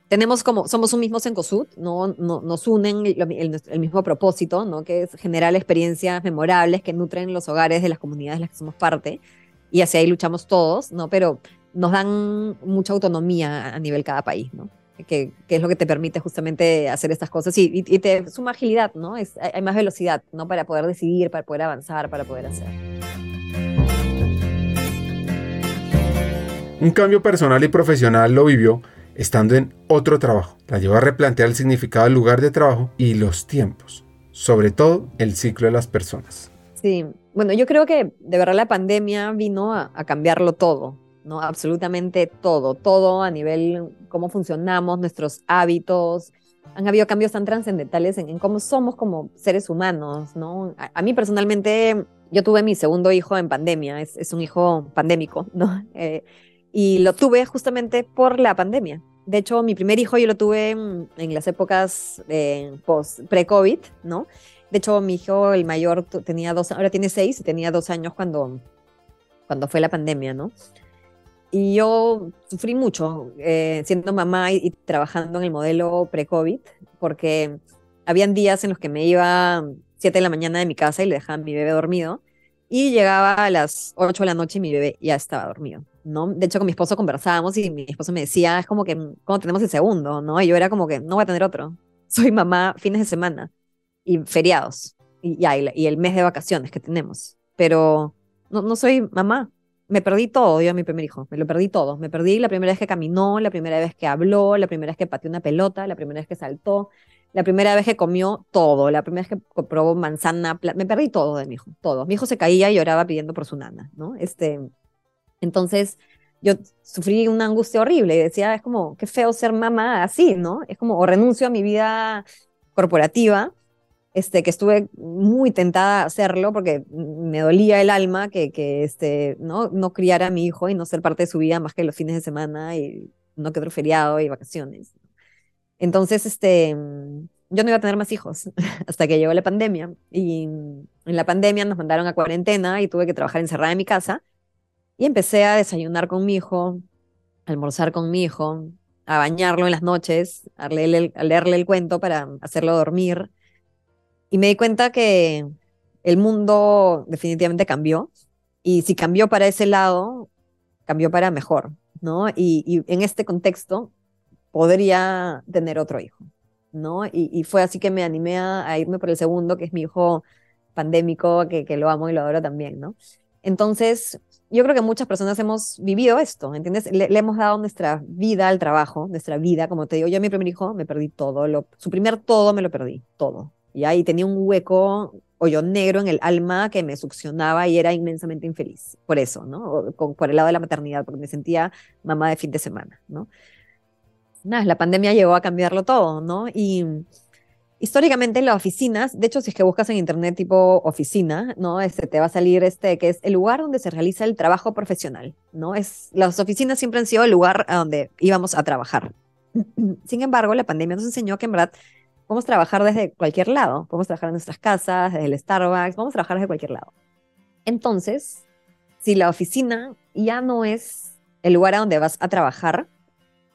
tenemos como, somos un mismo Sencosud, ¿no? no nos unen el, el, mismo propósito, ¿no? Que es generar experiencias memorables que nutren los hogares de las comunidades de las que somos parte, y hacia ahí luchamos todos, ¿no? Pero nos dan mucha autonomía a nivel cada país, ¿no? Que, que, es lo que te permite justamente hacer estas cosas y, y, y te suma agilidad, ¿no? Es, hay más velocidad, ¿no? Para poder decidir, para poder avanzar, para poder hacer. Un cambio personal y profesional lo vivió estando en otro trabajo. La llevó a replantear el significado del lugar de trabajo y los tiempos, sobre todo el ciclo de las personas. Sí, bueno, yo creo que de verdad la pandemia vino a, a cambiarlo todo, ¿no? Absolutamente todo, todo a nivel cómo funcionamos, nuestros hábitos. Han habido cambios tan trascendentales en, cómo somos como seres humanos, ¿no? A, mí personalmente, yo tuve mi segundo hijo en pandemia, es, es un hijo pandémico, ¿no? Eh, y lo tuve justamente por la pandemia. De hecho, mi primer hijo yo lo tuve en, las épocas eh, pre-COVID, ¿no? De hecho, mi hijo, el mayor, tenía dos, ahora tiene seis, tenía dos años cuando, cuando fue la pandemia, ¿no? Y yo sufrí mucho eh, siendo mamá y, trabajando en el modelo pre-COVID, porque habían días en los que me iba 7 de la mañana de mi casa y le dejaba a mi bebé dormido, y llegaba a las 8 de la noche y mi bebé ya estaba dormido. ¿no? De hecho, con mi esposo conversábamos y mi esposo me decía, es como que, ¿cómo tenemos el segundo? ¿no? Y yo era como que, no voy a tener otro. Soy mamá fines de semana y feriados y, y, el mes de vacaciones que tenemos. Pero no, no soy mamá. Me perdí todo, yo a mi primer hijo, me lo perdí todo. Me perdí la primera vez que caminó, la primera vez que habló, la primera vez que pateó una pelota, la primera vez que saltó, la primera vez que comió todo, la primera vez que probó manzana, me perdí todo de mi hijo, todo. Mi hijo se caía y lloraba pidiendo por su nana, ¿no? Este, entonces, yo sufrí una angustia horrible y decía, es como, qué feo ser mamá así, ¿no? Es como, o renuncio a mi vida corporativa este, que estuve muy tentada a hacerlo porque me dolía el alma que, este, ¿no? no a mi hijo y no ser parte de su vida más que los fines de semana y no que otro feriado y vacaciones. Entonces, este, yo no iba a tener más hijos hasta que llegó la pandemia y en la pandemia nos mandaron a cuarentena y tuve que trabajar encerrada en mi casa y empecé a desayunar con mi hijo, a almorzar con mi hijo, a bañarlo en las noches, a leerle el cuento para hacerlo dormir y me di cuenta que el mundo definitivamente cambió. Y si cambió para ese lado, cambió para mejor, ¿no? Y, en este contexto podría tener otro hijo, ¿no? Y, fue así que me animé a, irme por el segundo, que es mi hijo pandémico, que, que lo amo y lo adoro también, ¿no? Entonces, yo creo que muchas personas hemos vivido esto, ¿entiendes? Le, hemos dado nuestra vida al trabajo, nuestra vida, como te digo, yo a mi primer hijo me perdí todo, lo, su primer todo me lo perdí, todo, y ahí tenía un hueco, hoyo negro en el alma que me succionaba y era inmensamente infeliz. Por eso, ¿no? Con, por el lado de la maternidad, porque me sentía mamá de fin de semana, ¿no? Nada, la pandemia llegó a cambiarlo todo, ¿no? Y históricamente en las oficinas, de hecho, si es que buscas en internet tipo oficina, ¿no? Este, te va a salir este, que es el lugar donde se realiza el trabajo profesional, ¿no? Es, las oficinas siempre han sido el lugar a donde íbamos a trabajar. Sin embargo, la pandemia nos enseñó que en verdad Podemos trabajar desde cualquier lado. Podemos trabajar en nuestras casas, desde el Starbucks, podemos trabajar desde cualquier lado. Entonces, si la oficina ya no es el lugar a donde vas a trabajar,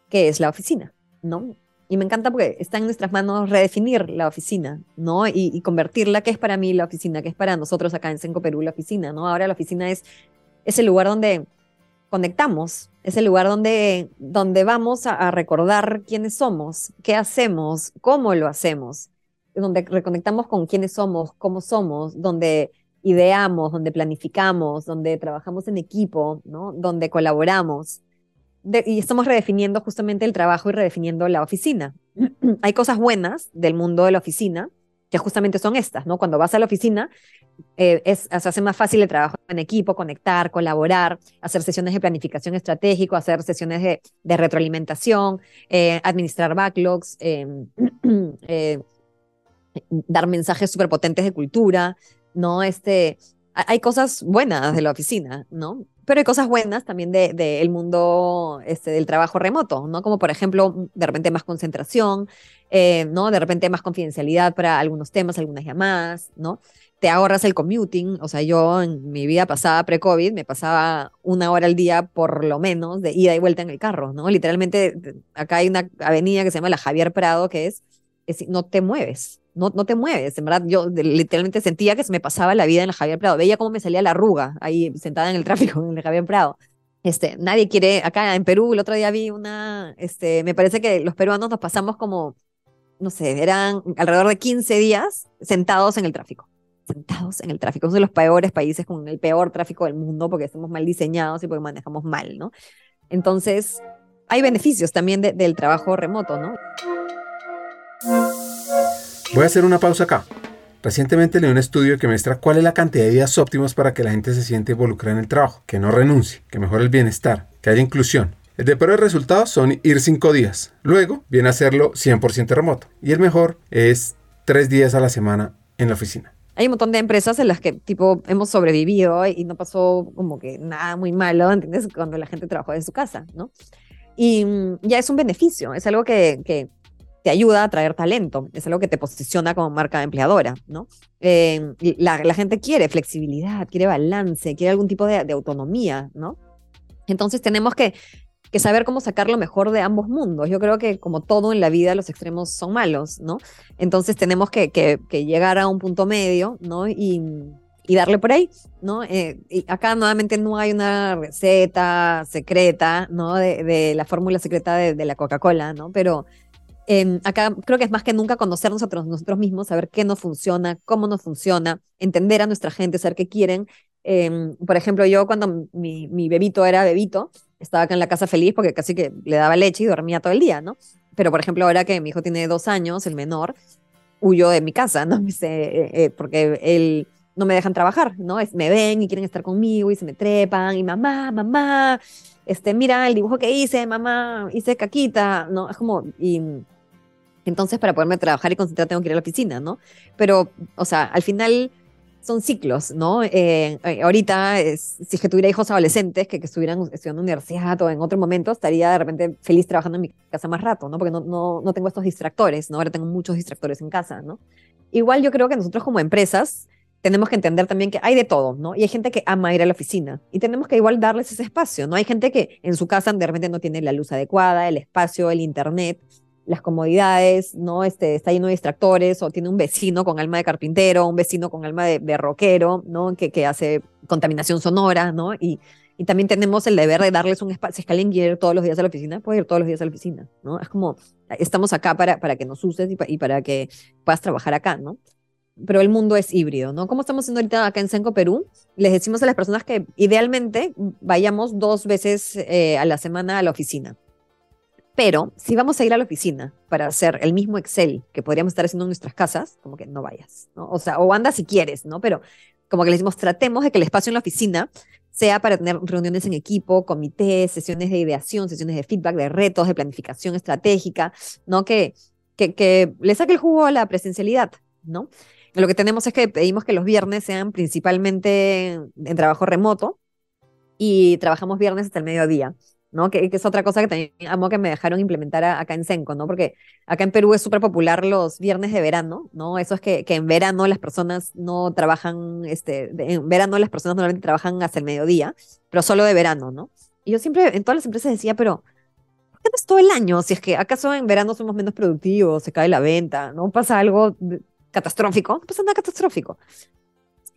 ¿qué es la oficina? ¿No? Y me encanta porque está en nuestras manos redefinir la oficina, ¿no? Y, convertirla, ¿qué es para mí la oficina? ¿Qué es para nosotros acá en Senco Perú la oficina, ¿no? Ahora la oficina es, es el lugar donde conectamos, es el lugar donde, donde vamos a, recordar quiénes somos, qué hacemos, cómo lo hacemos, donde reconectamos con quiénes somos, cómo somos, donde ideamos, donde planificamos, donde trabajamos en equipo, ¿no? donde colaboramos. y estamos redefiniendo justamente el trabajo y redefiniendo la oficina. Hay cosas buenas del mundo de la oficina, que justamente son estas, ¿no? Cuando vas a la oficina, eh, es, se hace más fácil el trabajo en equipo, conectar, colaborar, hacer sesiones de planificación estratégico, hacer sesiones de, retroalimentación, eh, administrar backlogs, em, eh, dar mensajes súper potentes de cultura, ¿no? Este, hay cosas buenas de la oficina, ¿no? Pero hay cosas buenas también del de, mundo este, del trabajo remoto, ¿no? Como por ejemplo, de repente más concentración, ¿no? De repente más confidencialidad para algunos temas, algunas llamadas, ¿no? te ahorras el commuting. O sea, yo en mi vida pasada pre-COVID me pasaba una hora al día por lo menos de ida y vuelta en el carro, ¿no? Literalmente, acá hay una avenida que se llama la Javier Prado, que es, es no te mueves, no, no te mueves. En verdad, yo literalmente sentía que se me pasaba la vida en la Javier Prado. Veía cómo me salía la arruga ahí sentada en el tráfico en el Javier Prado. Este, nadie quiere, acá en Perú, el otro día vi una, este, me parece que los peruanos nos pasamos como, no sé, eran alrededor de 15 días sentados en el tráfico sentados en el tráfico. Somos de los peores países con el peor tráfico del mundo porque estamos mal diseñados y porque manejamos mal, ¿no? Entonces, hay beneficios también del trabajo remoto, ¿no? Voy a hacer una pausa acá. Recientemente leí un estudio que muestra cuál es la cantidad de días óptimos para que la gente se siente involucrada en el trabajo, que no renuncie, que mejore el bienestar, que haya inclusión. El de peores resultados son ir 5 días. Luego viene a hacerlo 100% remoto. Y el mejor es 3 días a la semana en la oficina hay un montón de empresas en las que tipo hemos sobrevivido y no pasó como que nada muy malo, ¿entiendes? Cuando la gente trabajó desde su casa, ¿no? Y mm, ya es un beneficio, es algo que te ayuda a atraer talento, es algo que te posiciona como marca empleadora, ¿no? Eh, la, la, gente quiere flexibilidad, quiere balance, quiere algún tipo de, de autonomía, ¿no? Entonces tenemos que que saber cómo sacar lo mejor de ambos mundos. Yo creo que como todo en la vida, los extremos son malos, ¿no? Entonces tenemos que, que, llegar a un punto medio, ¿no? Y, y darle por ahí, ¿no? Eh, y acá nuevamente no hay una receta secreta, ¿no? De, de la fórmula secreta de, de la Coca-Cola, ¿no? Pero em, acá creo que es más que nunca conocer nosotros, nosotros mismos, saber qué nos funciona, cómo nos funciona, entender a nuestra gente, saber qué quieren. Em, por ejemplo, yo cuando mi, mi bebito era bebito, estaba acá en la casa feliz porque casi que le daba leche y dormía todo el día, ¿no? Pero, por ejemplo, ahora que mi hijo tiene dos años, el menor, huyó de mi casa, ¿no? Eh, eh, porque él no me dejan trabajar, ¿no? Es, me ven y quieren estar conmigo y se me trepan y mamá, mamá, este, mira el dibujo que hice, mamá, hice caquita, ¿no? Es como, y, Entonces, para poderme trabajar y concentrar, tengo que ir a la oficina, ¿no? Pero, o sea, al final son ciclos, ¿no? Eh, eh, ahorita, si es que tuviera hijos adolescentes que, que estuvieran estudiando en universidad o en otro momento, estaría de repente feliz trabajando en mi casa más rato, ¿no? Porque no, no, no tengo estos distractores, ¿no? Ahora tengo muchos distractores en casa, ¿no? Igual yo creo que nosotros como empresas tenemos que entender también que hay de todo, ¿no? Y hay gente que ama ir a la oficina y tenemos que igual darles ese espacio, ¿no? Hay gente que en su casa de repente no tiene la luz adecuada, el espacio, el internet, las comodidades, ¿no? Este, está lleno de distractores, o tiene un vecino con alma de carpintero, un vecino con alma de, rockero, ¿no? Que, que hace contaminación sonora, ¿no? Y, y también tenemos el deber de darles un espacio. Si es que alguien quiere ir todos los días a la oficina, puede ir todos los días a la oficina, ¿no? Es como, estamos acá para, para que nos uses y, y para que puedas trabajar acá, ¿no? Pero el mundo es híbrido, ¿no? ¿Cómo estamos haciendo ahorita acá en Senco, Perú? Les decimos a las personas que idealmente vayamos dos veces eh, a la semana a la oficina pero si vamos a ir a la oficina para hacer el mismo Excel que podríamos estar haciendo en nuestras casas, como que no vayas, ¿no? O sea, o anda si quieres, ¿no? Pero como que le decimos, tratemos de que el espacio en la oficina sea para tener reuniones en equipo, comités, sesiones de ideación, sesiones de feedback, de retos, de planificación estratégica, ¿no? Que, que, que le saque el jugo a la presencialidad, ¿no? Lo que tenemos es que pedimos que los viernes sean principalmente en trabajo remoto y trabajamos viernes hasta el mediodía. ¿No? Que, es otra cosa que también amo que me dejaron implementar acá en Senco, ¿no? Porque acá en Perú es súper popular los viernes de verano, ¿no? Eso es que, que en verano las personas no trabajan, este, en verano las personas normalmente trabajan hasta el mediodía, pero solo de verano, ¿no? Y yo siempre en todas las empresas decía, pero ¿por qué no es todo el año? Si es que acaso en verano somos menos productivos, se cae la venta, ¿no? Pasa algo catastrófico, no pasa nada catastrófico.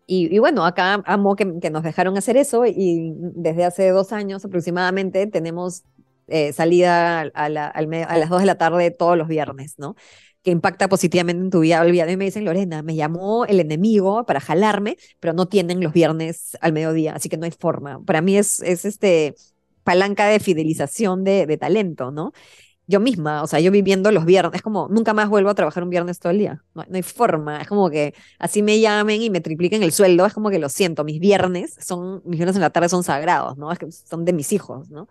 Y, bueno, acá amo que, nos dejaron hacer eso y desde hace dos años aproximadamente tenemos eh, salida a, la, a, las dos de la tarde todos los viernes, ¿no? Que impacta positivamente en tu vida. Y me dicen, Lorena, me llamó el enemigo para jalarme, pero no tienen los viernes al mediodía, así que no hay forma. Para mí es, es este palanca de fidelización de, de talento, ¿no? Yo misma, o sea, yo viviendo los viernes, es como, nunca más vuelvo a trabajar un viernes todo el día, no, hay forma, es como que así me llamen y me tripliquen el sueldo, es como que lo siento, mis viernes son, mis viernes en la tarde son sagrados, ¿no? Es que son de mis hijos, ¿no?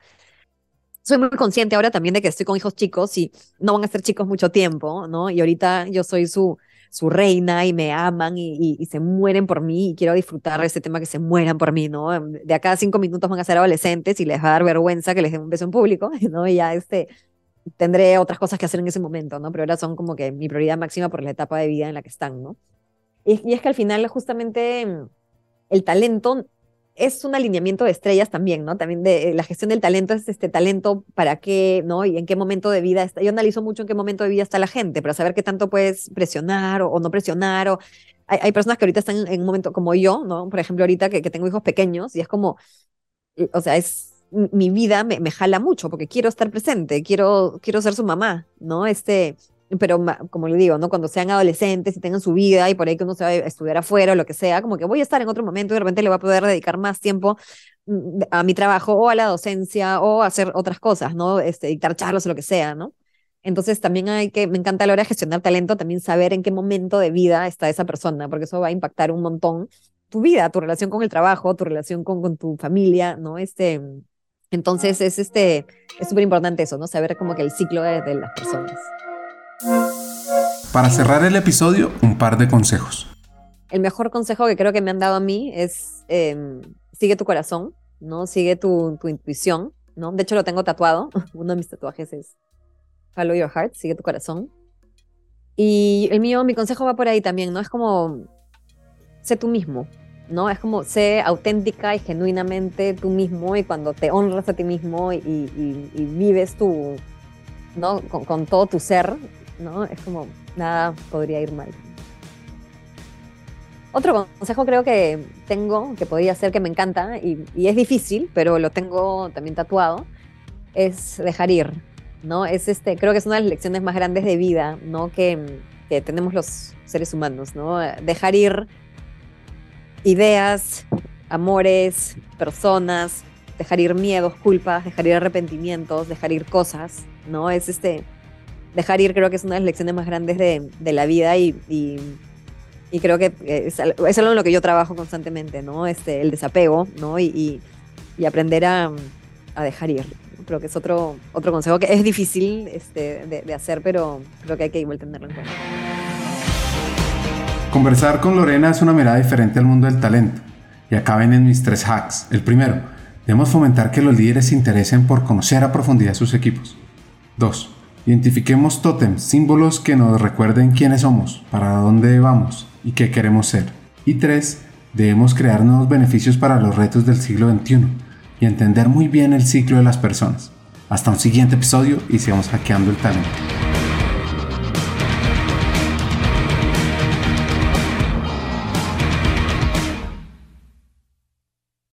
Soy muy consciente ahora también de que estoy con hijos chicos y no van a ser chicos mucho tiempo, ¿no? Y ahorita yo soy su, su reina y me aman y, y, se mueren por mí y quiero disfrutar ese tema que se mueran por mí, ¿no? De acá a cinco minutos van a ser adolescentes y les va a dar vergüenza que les dé un beso en público, ¿no? Y ya este, tendré otras cosas que hacer en ese momento, ¿no? Pero ahora son como que mi prioridad máxima por la etapa de vida en la que están, ¿no? Y, es que al final justamente el talento es un alineamiento de estrellas también, ¿no? También de la gestión del talento es este talento para qué, ¿no? Y en qué momento de vida está. Yo analizo mucho en qué momento de vida está la gente, para saber qué tanto puedes presionar o, no presionar. O hay, hay, personas que ahorita están en un momento como yo, ¿no? Por ejemplo, ahorita que, que tengo hijos pequeños y es como, o sea, es mi vida me, me, jala mucho porque quiero estar presente, quiero, quiero ser su mamá, ¿no? Este, pero como le digo, ¿no? Cuando sean adolescentes y tengan su vida y por ahí que uno se va a estudiar afuera o lo que sea, como que voy a estar en otro momento y de repente le voy a poder dedicar más tiempo mm, a mi trabajo o a la docencia o a hacer otras cosas, ¿no? Este, dictar charlas o lo que sea, ¿no? Entonces también hay que, me encanta a la hora de gestionar talento, también saber en qué momento de vida está esa persona, porque eso va a impactar un montón tu vida, tu relación con el trabajo, tu relación con, con tu familia, ¿no? Este, entonces es este es súper importante eso, ¿no? Saber como que el ciclo de, de, las personas. Para cerrar el episodio, un par de consejos. El mejor consejo que creo que me han dado a mí es em, sigue tu corazón, ¿no? Sigue tu, tu, intuición, ¿no? De hecho lo tengo tatuado. Uno de mis tatuajes es Follow your heart, sigue tu corazón. Y el mío, mi consejo va por ahí también, ¿no? Es como sé tú mismo, ¿no? Es como sé auténtica y genuinamente tú mismo y cuando te honras a ti mismo y, vives tu, ¿no? Con, todo tu ser, ¿no? Es como nada podría ir mal. Otro consejo creo que tengo, que podría ser que me encanta y, es difícil, pero lo tengo también tatuado, es dejar ir, ¿no? Es este, creo que es una de las lecciones más grandes de vida, ¿no? Que, que tenemos los seres humanos, ¿no? Dejar ir ideas, amores, personas, dejar ir miedos, culpas, dejar ir arrepentimientos, dejar ir cosas, ¿no? Es este, dejar ir creo que es una de las lecciones más grandes de, de la vida y, y, creo que es, es, algo en lo que yo trabajo constantemente, ¿no? Este, el desapego, ¿no? Y, y aprender a, a, dejar ir. Creo que es otro, otro consejo que es difícil este, de, de hacer, pero creo que hay que igual tenerlo en cuenta. Conversar con Lorena es una mirada diferente al mundo del talento. Y acá en mis tres hacks. El primero, debemos fomentar que los líderes se interesen por conocer a profundidad sus equipos. 2. Identifiquemos tótems, símbolos que nos recuerden quiénes somos, para dónde vamos y qué queremos ser. Y 3. Debemos crear nuevos beneficios para los retos del siglo XXI y entender muy bien el ciclo de las personas. Hasta un siguiente episodio y sigamos hackeando el talento.